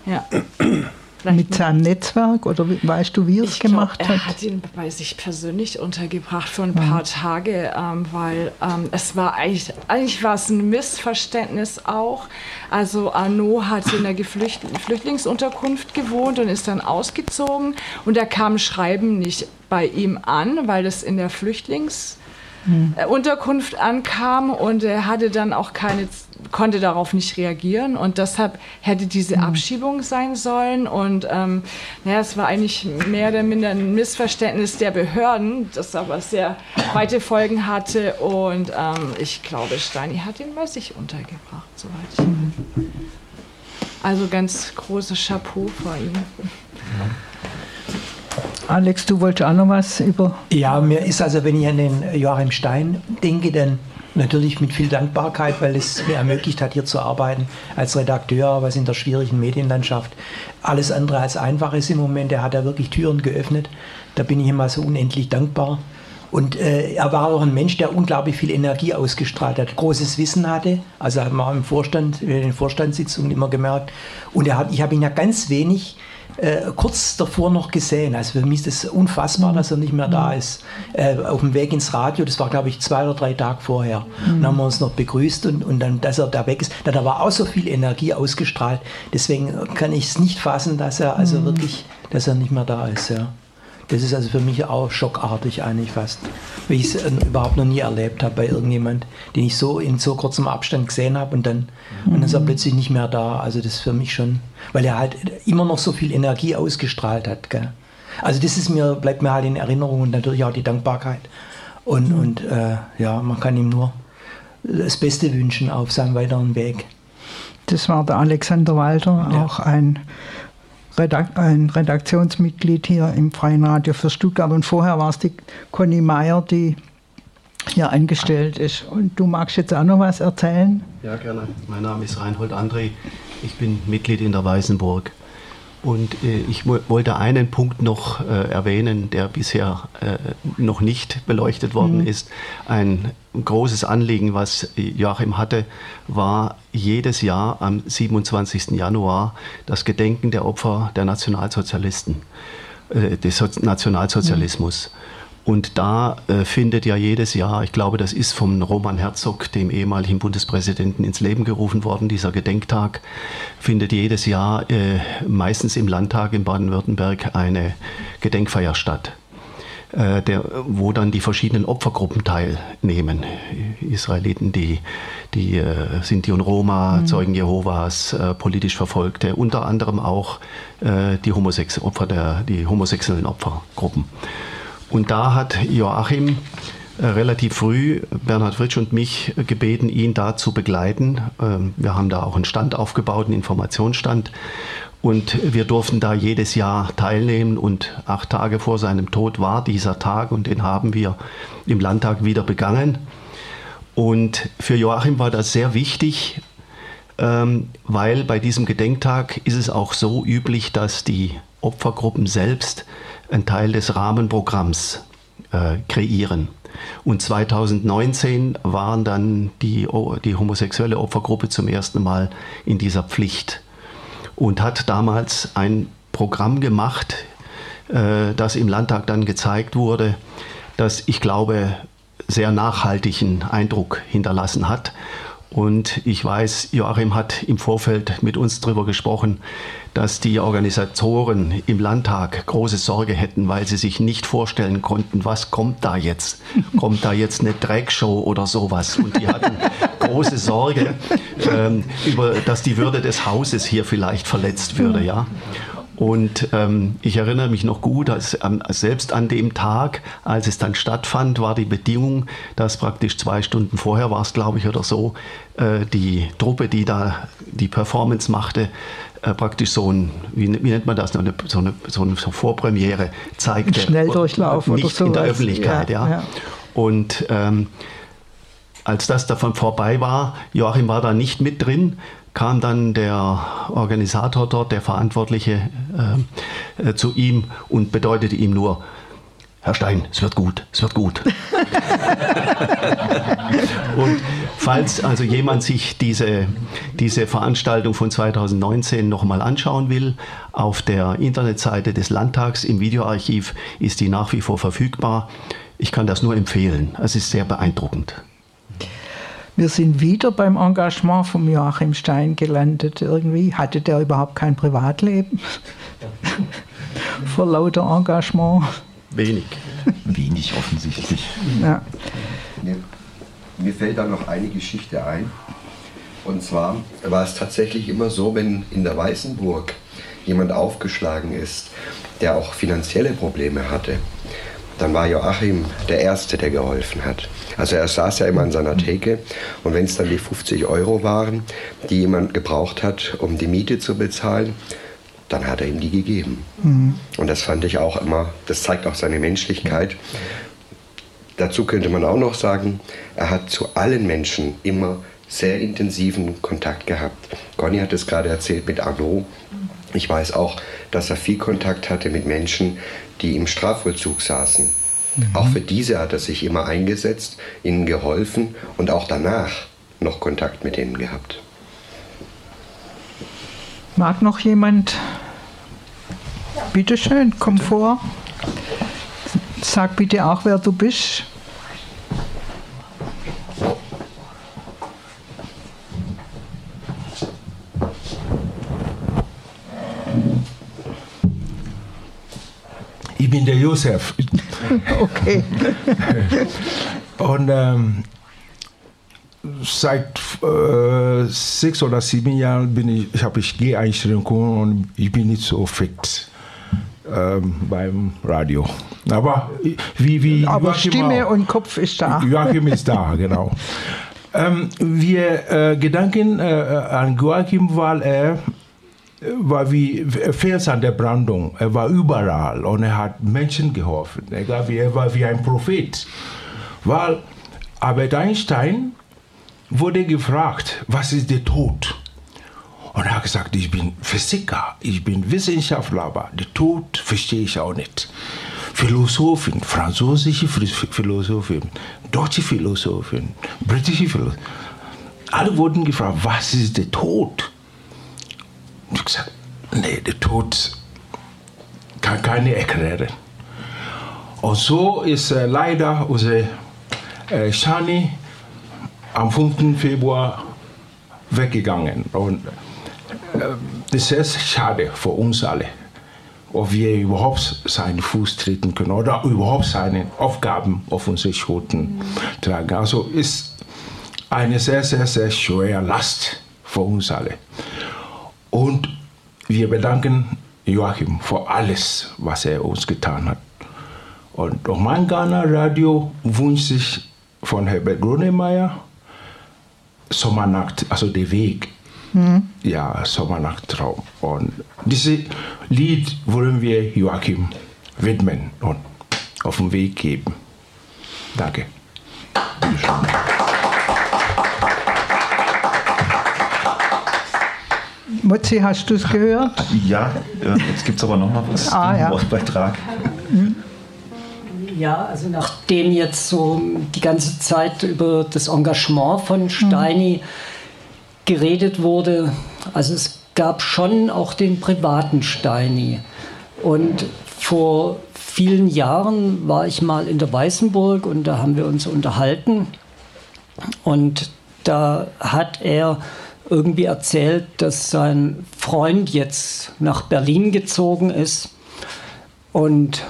Ja. [clears throat]
Mit seinem Netzwerk oder weißt du, wie er es gemacht
glaub,
hat?
Er hat ihn bei sich persönlich untergebracht für ein paar ja. Tage, ähm, weil ähm, es war eigentlich, eigentlich war es ein Missverständnis auch. Also Arnaud hat in der Geflücht Flüchtlingsunterkunft gewohnt und ist dann ausgezogen und da kam Schreiben nicht bei ihm an, weil das in der Flüchtlings hm. Unterkunft ankam und er hatte dann auch keine konnte darauf nicht reagieren und deshalb hätte diese mhm. Abschiebung sein sollen. Und ähm, naja, es war eigentlich mehr oder minder ein Missverständnis der Behörden, das aber sehr weite Folgen hatte. Und ähm, ich glaube, Steini hat ihn bei sich untergebracht, soweit ich. Mhm. Also ganz großes Chapeau vor ihm.
Alex, du wolltest auch noch was über.
Ja, mir ist also, wenn ich an den Joachim Stein denke, dann Natürlich mit viel Dankbarkeit, weil es mir ermöglicht hat, hier zu arbeiten als Redakteur, was in der schwierigen Medienlandschaft alles andere als einfach ist im Moment. Er hat ja wirklich Türen geöffnet. Da bin ich immer so unendlich dankbar. Und äh, er war auch ein Mensch, der unglaublich viel Energie ausgestrahlt hat, großes Wissen hatte. Also hat man auch im Vorstand, in den Vorstandssitzungen immer gemerkt. Und er hat, ich habe ihn ja ganz wenig äh, kurz davor noch gesehen. Also für mich ist es unfassbar, dass er nicht mehr da mhm. ist. Äh, auf dem Weg ins Radio, das war glaube ich zwei oder drei Tage vorher. Mhm. Dann haben wir uns noch begrüßt und, und dann, dass er da weg ist. Da aber auch so viel Energie ausgestrahlt. Deswegen kann ich es nicht fassen, dass er also mhm. wirklich, dass er nicht mehr da ist. Ja. Das ist also für mich auch schockartig eigentlich fast, weil ich es äh, überhaupt noch nie erlebt habe bei irgendjemand, den ich so in so kurzem Abstand gesehen habe und dann, mhm. und dann ist er mhm. plötzlich nicht mehr da. Also das ist für mich schon, weil er halt immer noch so viel Energie ausgestrahlt hat. Gell? Also das ist mir, bleibt mir halt in Erinnerung und natürlich auch die Dankbarkeit. Und, mhm. und äh, ja, man kann ihm nur das Beste wünschen auf seinem weiteren Weg.
Das war der Alexander Walter, ja. auch ein Redakt ein Redaktionsmitglied hier im Freien Radio für Stuttgart und vorher war es die Conny Meyer, die hier eingestellt ist. Und du magst jetzt auch noch was erzählen?
Ja, gerne. Mein Name ist Reinhold André. Ich bin Mitglied in der Weißenburg. Und äh, ich wollte einen Punkt noch äh, erwähnen, der bisher äh, noch nicht beleuchtet worden mhm. ist. Ein großes Anliegen, was Joachim hatte, war jedes Jahr am 27. Januar das Gedenken der Opfer der Nationalsozialisten. äh, des Nationalsozialismus. Mhm. Und da äh, findet ja jedes Jahr, ich glaube, das ist vom Roman Herzog, dem ehemaligen Bundespräsidenten, ins Leben gerufen worden, dieser Gedenktag, findet jedes Jahr äh, meistens im Landtag in Baden-Württemberg eine Gedenkfeier statt. Äh, der, wo dann die verschiedenen Opfergruppen teilnehmen. Israeliten, die, die äh, Sinti und Roma, mhm. Zeugen Jehovas, äh, politisch Verfolgte, unter anderem auch äh, die, Homosex Opfer der, die homosexuellen Opfergruppen. Und da hat Joachim äh, relativ früh Bernhard Fritsch und mich gebeten, ihn da zu begleiten. Ähm, wir haben da auch einen Stand aufgebaut, einen Informationsstand. Und wir durften da jedes Jahr teilnehmen. Und acht Tage vor seinem Tod war dieser Tag und den haben wir im Landtag wieder begangen. Und für Joachim war das sehr wichtig, ähm, weil bei diesem Gedenktag ist es auch so üblich, dass die Opfergruppen selbst ein Teil des Rahmenprogramms äh, kreieren. Und 2019 waren dann die, die homosexuelle Opfergruppe zum ersten Mal in dieser Pflicht und hat damals ein Programm gemacht, äh, das im Landtag dann gezeigt wurde, das ich glaube sehr nachhaltigen Eindruck hinterlassen hat. Und ich weiß, Joachim hat im Vorfeld mit uns darüber gesprochen, dass die Organisatoren im Landtag große Sorge hätten, weil sie sich nicht vorstellen konnten, was kommt da jetzt? [laughs] Kommt da jetzt eine Dragshow oder sowas? Und die hatten große Sorge, ähm, über, dass die Würde des Hauses hier vielleicht verletzt würde. Ja? Und ähm, ich erinnere mich noch gut, als, ähm, selbst an dem Tag, als es dann stattfand, war die Bedingung, dass praktisch zwei Stunden vorher war es, glaube ich, oder so, äh, die Truppe, die da die Performance machte, äh, praktisch so ein, wie, wie, nennt man das, so eine, so eine, so eine Vorpremiere zeigte.
Ein Schnelldurchlauf
nicht
oder so.
in der Öffentlichkeit, ja. ja. ja. Und ähm, als das davon vorbei war, Joachim war da nicht mit drin, kam dann der Organisator dort, der Verantwortliche, äh, äh, zu ihm und bedeutete ihm nur, Herr Stein, es wird gut, es wird gut. [laughs] und falls also jemand sich diese, diese Veranstaltung von 2019 nochmal anschauen will, auf der Internetseite des Landtags im Videoarchiv ist die nach wie vor verfügbar. Ich kann das nur empfehlen. Es ist sehr beeindruckend.
Wir sind wieder beim Engagement von Joachim Stein gelandet irgendwie. Hatte der überhaupt kein Privatleben? [laughs] Vor lauter Engagement.
Wenig.
Wenig offensichtlich.
Ja.
Mir, mir fällt da noch eine Geschichte ein. Und zwar war es tatsächlich immer so, wenn in der Weißenburg jemand aufgeschlagen ist, der auch finanzielle Probleme hatte, dann war Joachim der Erste, der geholfen hat. Also er saß ja immer an seiner Theke und wenn es dann die 50 Euro waren, die jemand gebraucht hat, um die Miete zu bezahlen, dann hat er ihm die gegeben. Mhm. Und das fand ich auch immer, das zeigt auch seine Menschlichkeit. Dazu könnte man auch noch sagen, er hat zu allen Menschen immer sehr intensiven Kontakt gehabt. Conny hat es gerade erzählt mit Arnaud. Ich weiß auch, dass er viel Kontakt hatte mit Menschen, die im Strafvollzug saßen. Mhm. Auch für diese hat er sich immer eingesetzt, ihnen geholfen und auch danach noch Kontakt mit ihnen gehabt.
Mag noch jemand? Bitte schön, komm bitte. vor. Sag bitte auch, wer du bist.
Ich bin der Josef. [laughs]
Okay.
Und ähm, seit äh, sechs oder sieben Jahren bin ich, ich habe ich G-Einschränkungen und ich bin nicht so fit ähm, beim Radio. Aber wie, wie
Aber Joachim Stimme auch, und Kopf ist da.
Joachim ist da, [laughs] genau. ähm, wir äh, Gedanken äh, an Joachim, weil er war wie Fels an der Brandung. Er war überall und er hat Menschen geholfen. Er war wie ein Prophet. Weil Albert Einstein wurde gefragt, was ist der Tod? Und er hat gesagt, ich bin Physiker, ich bin Wissenschaftler, aber den Tod verstehe ich auch nicht. Philosophen, französische Philosophen, deutsche Philosophen, britische Philosophen, alle wurden gefragt, was ist der Tod? Ich gesagt, nee, der Tod kann keine erklären. Und so ist äh, leider unsere äh, Shani am 5. Februar weggegangen. Und äh, das ist schade für uns alle, ob wir überhaupt seinen Fuß treten können oder überhaupt seine Aufgaben auf unsere Schultern tragen. Also ist eine sehr, sehr, sehr schwere Last für uns alle. Und wir bedanken Joachim für alles, was er uns getan hat. Und auch mein Ghana Radio wünscht sich von Herbert Grunemeyer Sommernacht, also der Weg.
Hm.
Ja, Sommernachttraum. Und dieses Lied wollen wir Joachim widmen und auf den Weg geben. Danke.
Mutzi, hast du es gehört?
Ja, äh, jetzt gibt es aber noch mal was
Ah,
im
ja.
Wortbeitrag.
Ja, also nachdem jetzt so die ganze Zeit über das Engagement von Steini geredet wurde, also es gab schon auch den privaten Steini. Und vor vielen Jahren war ich mal in der Weißenburg und da haben wir uns unterhalten. Und da hat er irgendwie erzählt, dass sein Freund jetzt nach Berlin gezogen ist. Und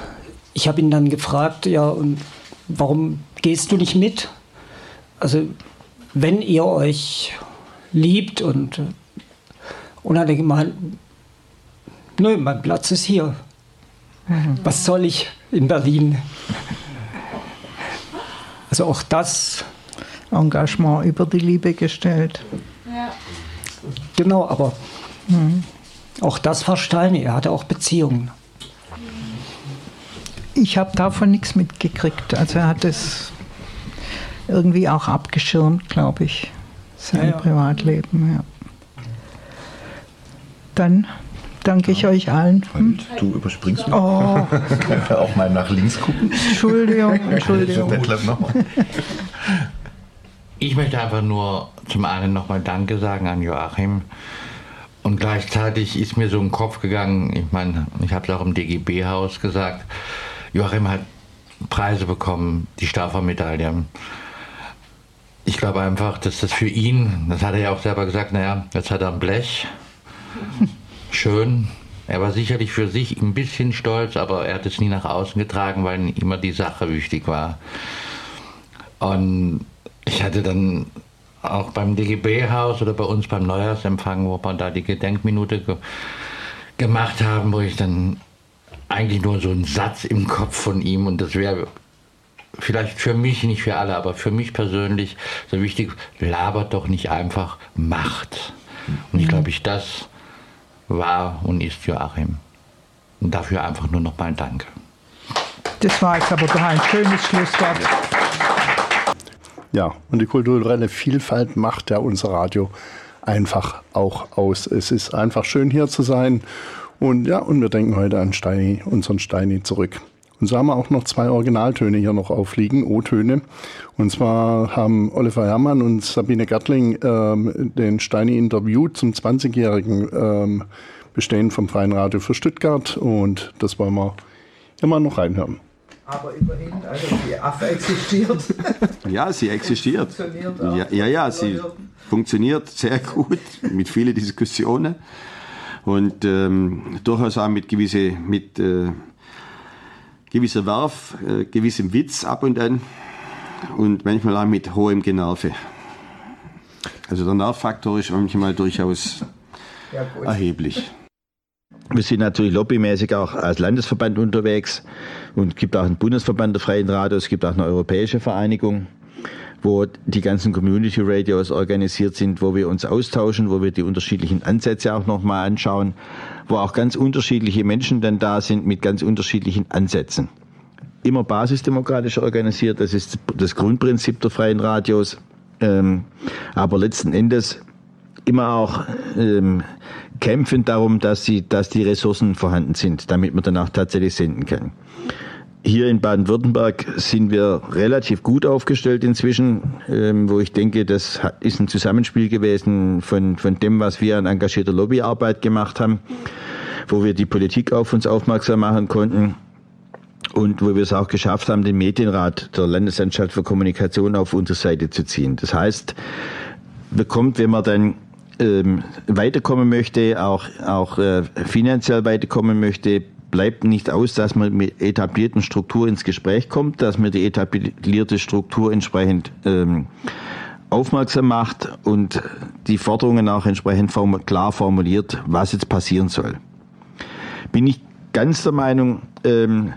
ich habe ihn dann gefragt, ja, und warum gehst du nicht mit? Also, wenn ihr euch liebt und, und hat er gemeint, nö, mein Platz ist hier. Was soll ich in Berlin? Also auch das
Engagement über die Liebe gestellt.
Genau, aber
Mhm.
auch das war Steini. Er hatte auch Beziehungen.
Ich habe davon nichts mitgekriegt. Also er hat es irgendwie auch abgeschirmt, glaube ich, sein
Ja, ja.
Privatleben. Ja. Dann danke ich euch allen. Hm?
Du überspringst mich.
Oh. [laughs]
Auch mal nach links gucken.
Entschuldigung, Entschuldigung. [laughs]
Nochmal. [laughs]
Ich möchte einfach nur zum einen nochmal Danke sagen an Joachim. Und gleichzeitig ist mir so im Kopf gegangen, ich meine, ich habe es auch im DGB-Haus gesagt, Joachim hat Preise bekommen, die Staffel-Medaille. Ich glaube einfach, dass das für ihn, das hat er ja auch selber gesagt, naja, jetzt hat er ein Blech. [laughs] Schön. Er war sicherlich für sich ein bisschen stolz, aber er hat es nie nach außen getragen, weil ihm immer die Sache wichtig war. Und ich hatte dann auch beim DGB-Haus oder bei uns beim Neujahrsempfang, wo wir da die Gedenkminute ge gemacht haben, wo ich dann eigentlich nur so einen Satz im Kopf von ihm und das wäre vielleicht für mich, nicht für alle, aber für mich persönlich so wichtig, labert doch nicht einfach, macht. Und ich glaube, ich das war und ist Joachim. Und dafür einfach nur noch mal ein Danke.
Das war jetzt aber doch ein schönes Schlusswort.
Ja, und die kulturelle Vielfalt macht ja unser Radio einfach auch aus. Es ist einfach schön hier zu sein. Und ja, und wir denken heute an Steini, unseren Steini zurück. Und so haben wir auch noch zwei Originaltöne hier noch aufliegen, O-Töne. Und zwar haben Oliver Herrmann und Sabine Gattling ähm, den Steini interviewt zum 20-jährigen ähm, Bestehen vom Freien Radio für Stuttgart. Und das wollen wir immer noch reinhören.
Aber immerhin, also die Affe existiert.
Ja, sie existiert.
Funktioniert auch.
Ja, ja, ja, sie funktioniert sehr gut mit vielen Diskussionen und ähm, durchaus auch mit gewisse, mit äh, gewisser Werf, äh, gewissem Witz ab und an und manchmal auch mit hohem Generve. Also der Nervfaktor ist manchmal durchaus
Ja,
erheblich.
Wir sind natürlich lobbymäßig auch als Landesverband unterwegs und es gibt auch einen Bundesverband der Freien Radios, es gibt auch eine europäische Vereinigung, wo die ganzen Community Radios organisiert sind, wo wir uns austauschen, wo wir die unterschiedlichen Ansätze auch nochmal anschauen, wo auch ganz unterschiedliche Menschen dann da sind mit ganz unterschiedlichen Ansätzen. Immer basisdemokratisch organisiert, das ist das Grundprinzip der Freien Radios, ähm, aber letzten Endes immer auch ähm, kämpfen darum, dass, sie, dass die Ressourcen vorhanden sind, damit man dann auch tatsächlich senden kann. Hier in Baden-Württemberg sind wir relativ gut aufgestellt inzwischen, ähm, wo ich denke, das ist ein Zusammenspiel gewesen von, von dem, was wir an engagierter Lobbyarbeit gemacht haben. wo wir die Politik auf uns aufmerksam machen konnten und wo wir es auch geschafft haben, den Medienrat der Landesanstalt für Kommunikation auf unsere Seite zu ziehen. Das heißt, bekommt, wenn man dann ähm, weiterkommen möchte, auch, auch äh, finanziell weiterkommen möchte, bleibt nicht aus, dass man mit etablierten Strukturen ins Gespräch kommt, dass man die etablierte Struktur entsprechend ähm, aufmerksam macht und die Forderungen auch entsprechend form klar formuliert, was jetzt passieren soll. Bin ich ganz der Meinung, ähm,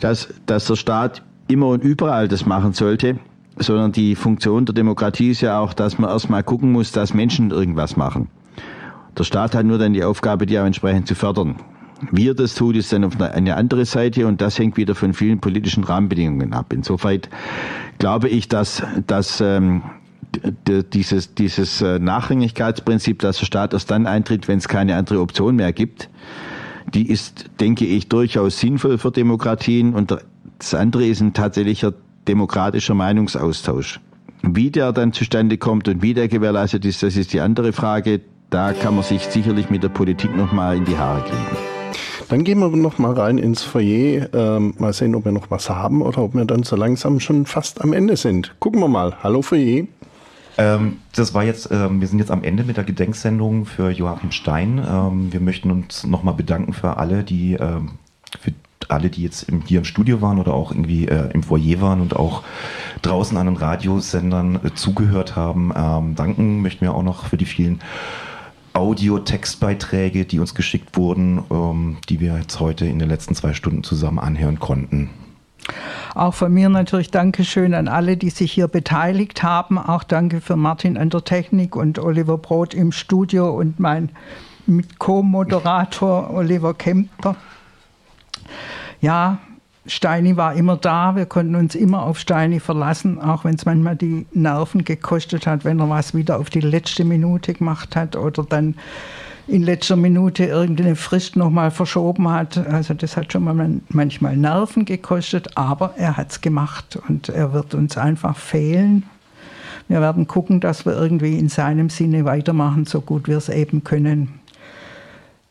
dass, dass der Staat immer und überall das machen sollte, sondern die Funktion der Demokratie ist ja auch, dass man erstmal gucken muss, dass Menschen irgendwas machen. Der Staat hat nur dann die Aufgabe, die auch entsprechend zu fördern. Wie er das tut, ist dann auf eine andere Seite und das hängt wieder von vielen politischen Rahmenbedingungen ab. Insofern glaube ich, dass, dass ähm, dieses, dieses äh, Nachrangigkeitsprinzip, dass der Staat erst dann eintritt, wenn es keine andere Option mehr gibt, die ist, denke ich, durchaus sinnvoll für Demokratien und das andere ist ein tatsächlicher demokratischer Meinungsaustausch. Wie der dann zustande kommt und wie der gewährleistet ist, das ist die andere Frage. Da kann man sich sicherlich mit der Politik nochmal in die Haare kriegen.
Dann gehen wir noch mal rein ins Foyer, ähm, mal sehen, ob wir noch was haben oder ob wir dann so langsam schon fast am Ende sind. Gucken wir mal. Hallo Foyer.
Ähm, das war jetzt, ähm, wir sind jetzt am Ende mit der Gedenksendung für Joachim Stein. Ähm, wir möchten uns nochmal bedanken für alle, die ähm, für alle, die jetzt im, hier im Studio waren oder auch irgendwie äh, im Foyer waren und auch draußen an den Radiosendern äh, zugehört haben. Ähm, danken möchten wir auch noch für die vielen Audio-Textbeiträge, die uns geschickt wurden, ähm, die wir jetzt heute in den letzten zwei Stunden zusammen anhören konnten.
Auch von mir natürlich Dankeschön an alle, die sich hier beteiligt haben. Auch danke für Martin an der Technik und Oliver Brot im Studio und mein Co-Moderator Oliver Kemper. Ja, Steini war immer da, wir konnten uns immer auf Steini verlassen, auch wenn es manchmal die Nerven gekostet hat, wenn er was wieder auf die letzte Minute gemacht hat oder dann in letzter Minute irgendeine Frist nochmal verschoben hat. Also das hat schon mal manchmal Nerven gekostet, aber er hat es gemacht und er wird uns einfach fehlen. Wir werden gucken, dass wir irgendwie in seinem Sinne weitermachen, so gut wir es eben können.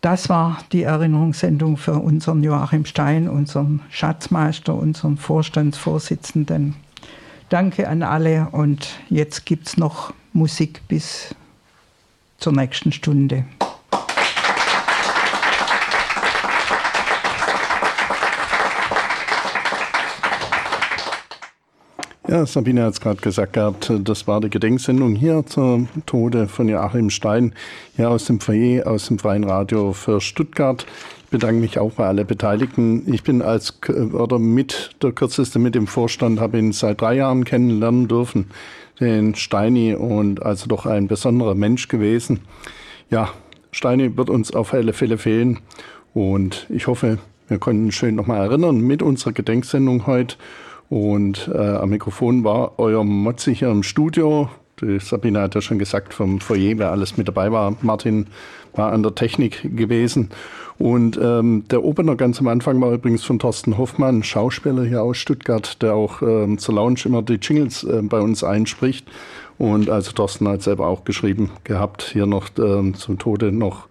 Das war die Erinnerungssendung für unseren Joachim Stein, unseren Schatzmeister, unseren Vorstandsvorsitzenden. Danke an alle und jetzt gibt es noch Musik bis zur nächsten Stunde.
Ja, Sabine hat es gerade gesagt gehabt, das war die Gedenksendung hier zum Tode von Joachim Stein, hier aus dem Foyer, aus dem Freien Radio für Stuttgart. Ich bedanke mich auch bei allen Beteiligten. Ich bin als oder mit der kürzeste mit dem Vorstand, habe ihn seit drei Jahren kennenlernen dürfen, den Steini und also doch ein besonderer Mensch gewesen. Ja, Steini wird uns auf alle Fälle fehlen und ich hoffe, wir konnten schön nochmal erinnern mit unserer Gedenksendung heute. Und äh, am Mikrofon war euer Motzi hier im Studio. Die Sabine hat ja schon gesagt, vom Foyer, wer alles mit dabei war. Martin war an der Technik gewesen. Und ähm, der Opener ganz am Anfang war übrigens von Thorsten Hoffmann, Schauspieler hier aus Stuttgart, der auch ähm, zur Lounge immer die Jingles äh, bei uns einspricht. Und also Thorsten hat selber auch geschrieben gehabt, hier noch ähm, zum Tode noch,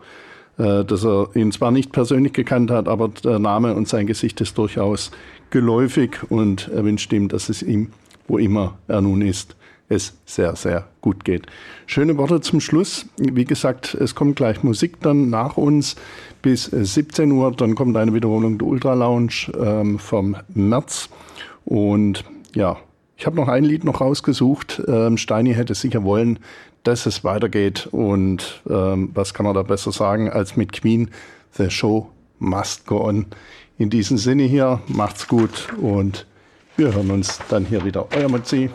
äh, dass er ihn zwar nicht persönlich gekannt hat, aber der Name und sein Gesicht ist durchaus geläufig und wünscht ihm, dass es ihm, wo immer er nun ist, es sehr, sehr gut geht. Schöne Worte zum Schluss. Wie gesagt, es kommt gleich Musik dann nach uns bis 17 Uhr. Dann kommt eine Wiederholung der Ultra Lounge ähm, vom März. Und ja, ich habe noch ein Lied noch rausgesucht. Ähm, Steini hätte sicher wollen, dass es weitergeht. Und ähm, was kann man da besser sagen als mit Queen? The Show must go on. In diesem Sinne hier, macht's gut und wir hören uns dann hier wieder. Euer Mutzi.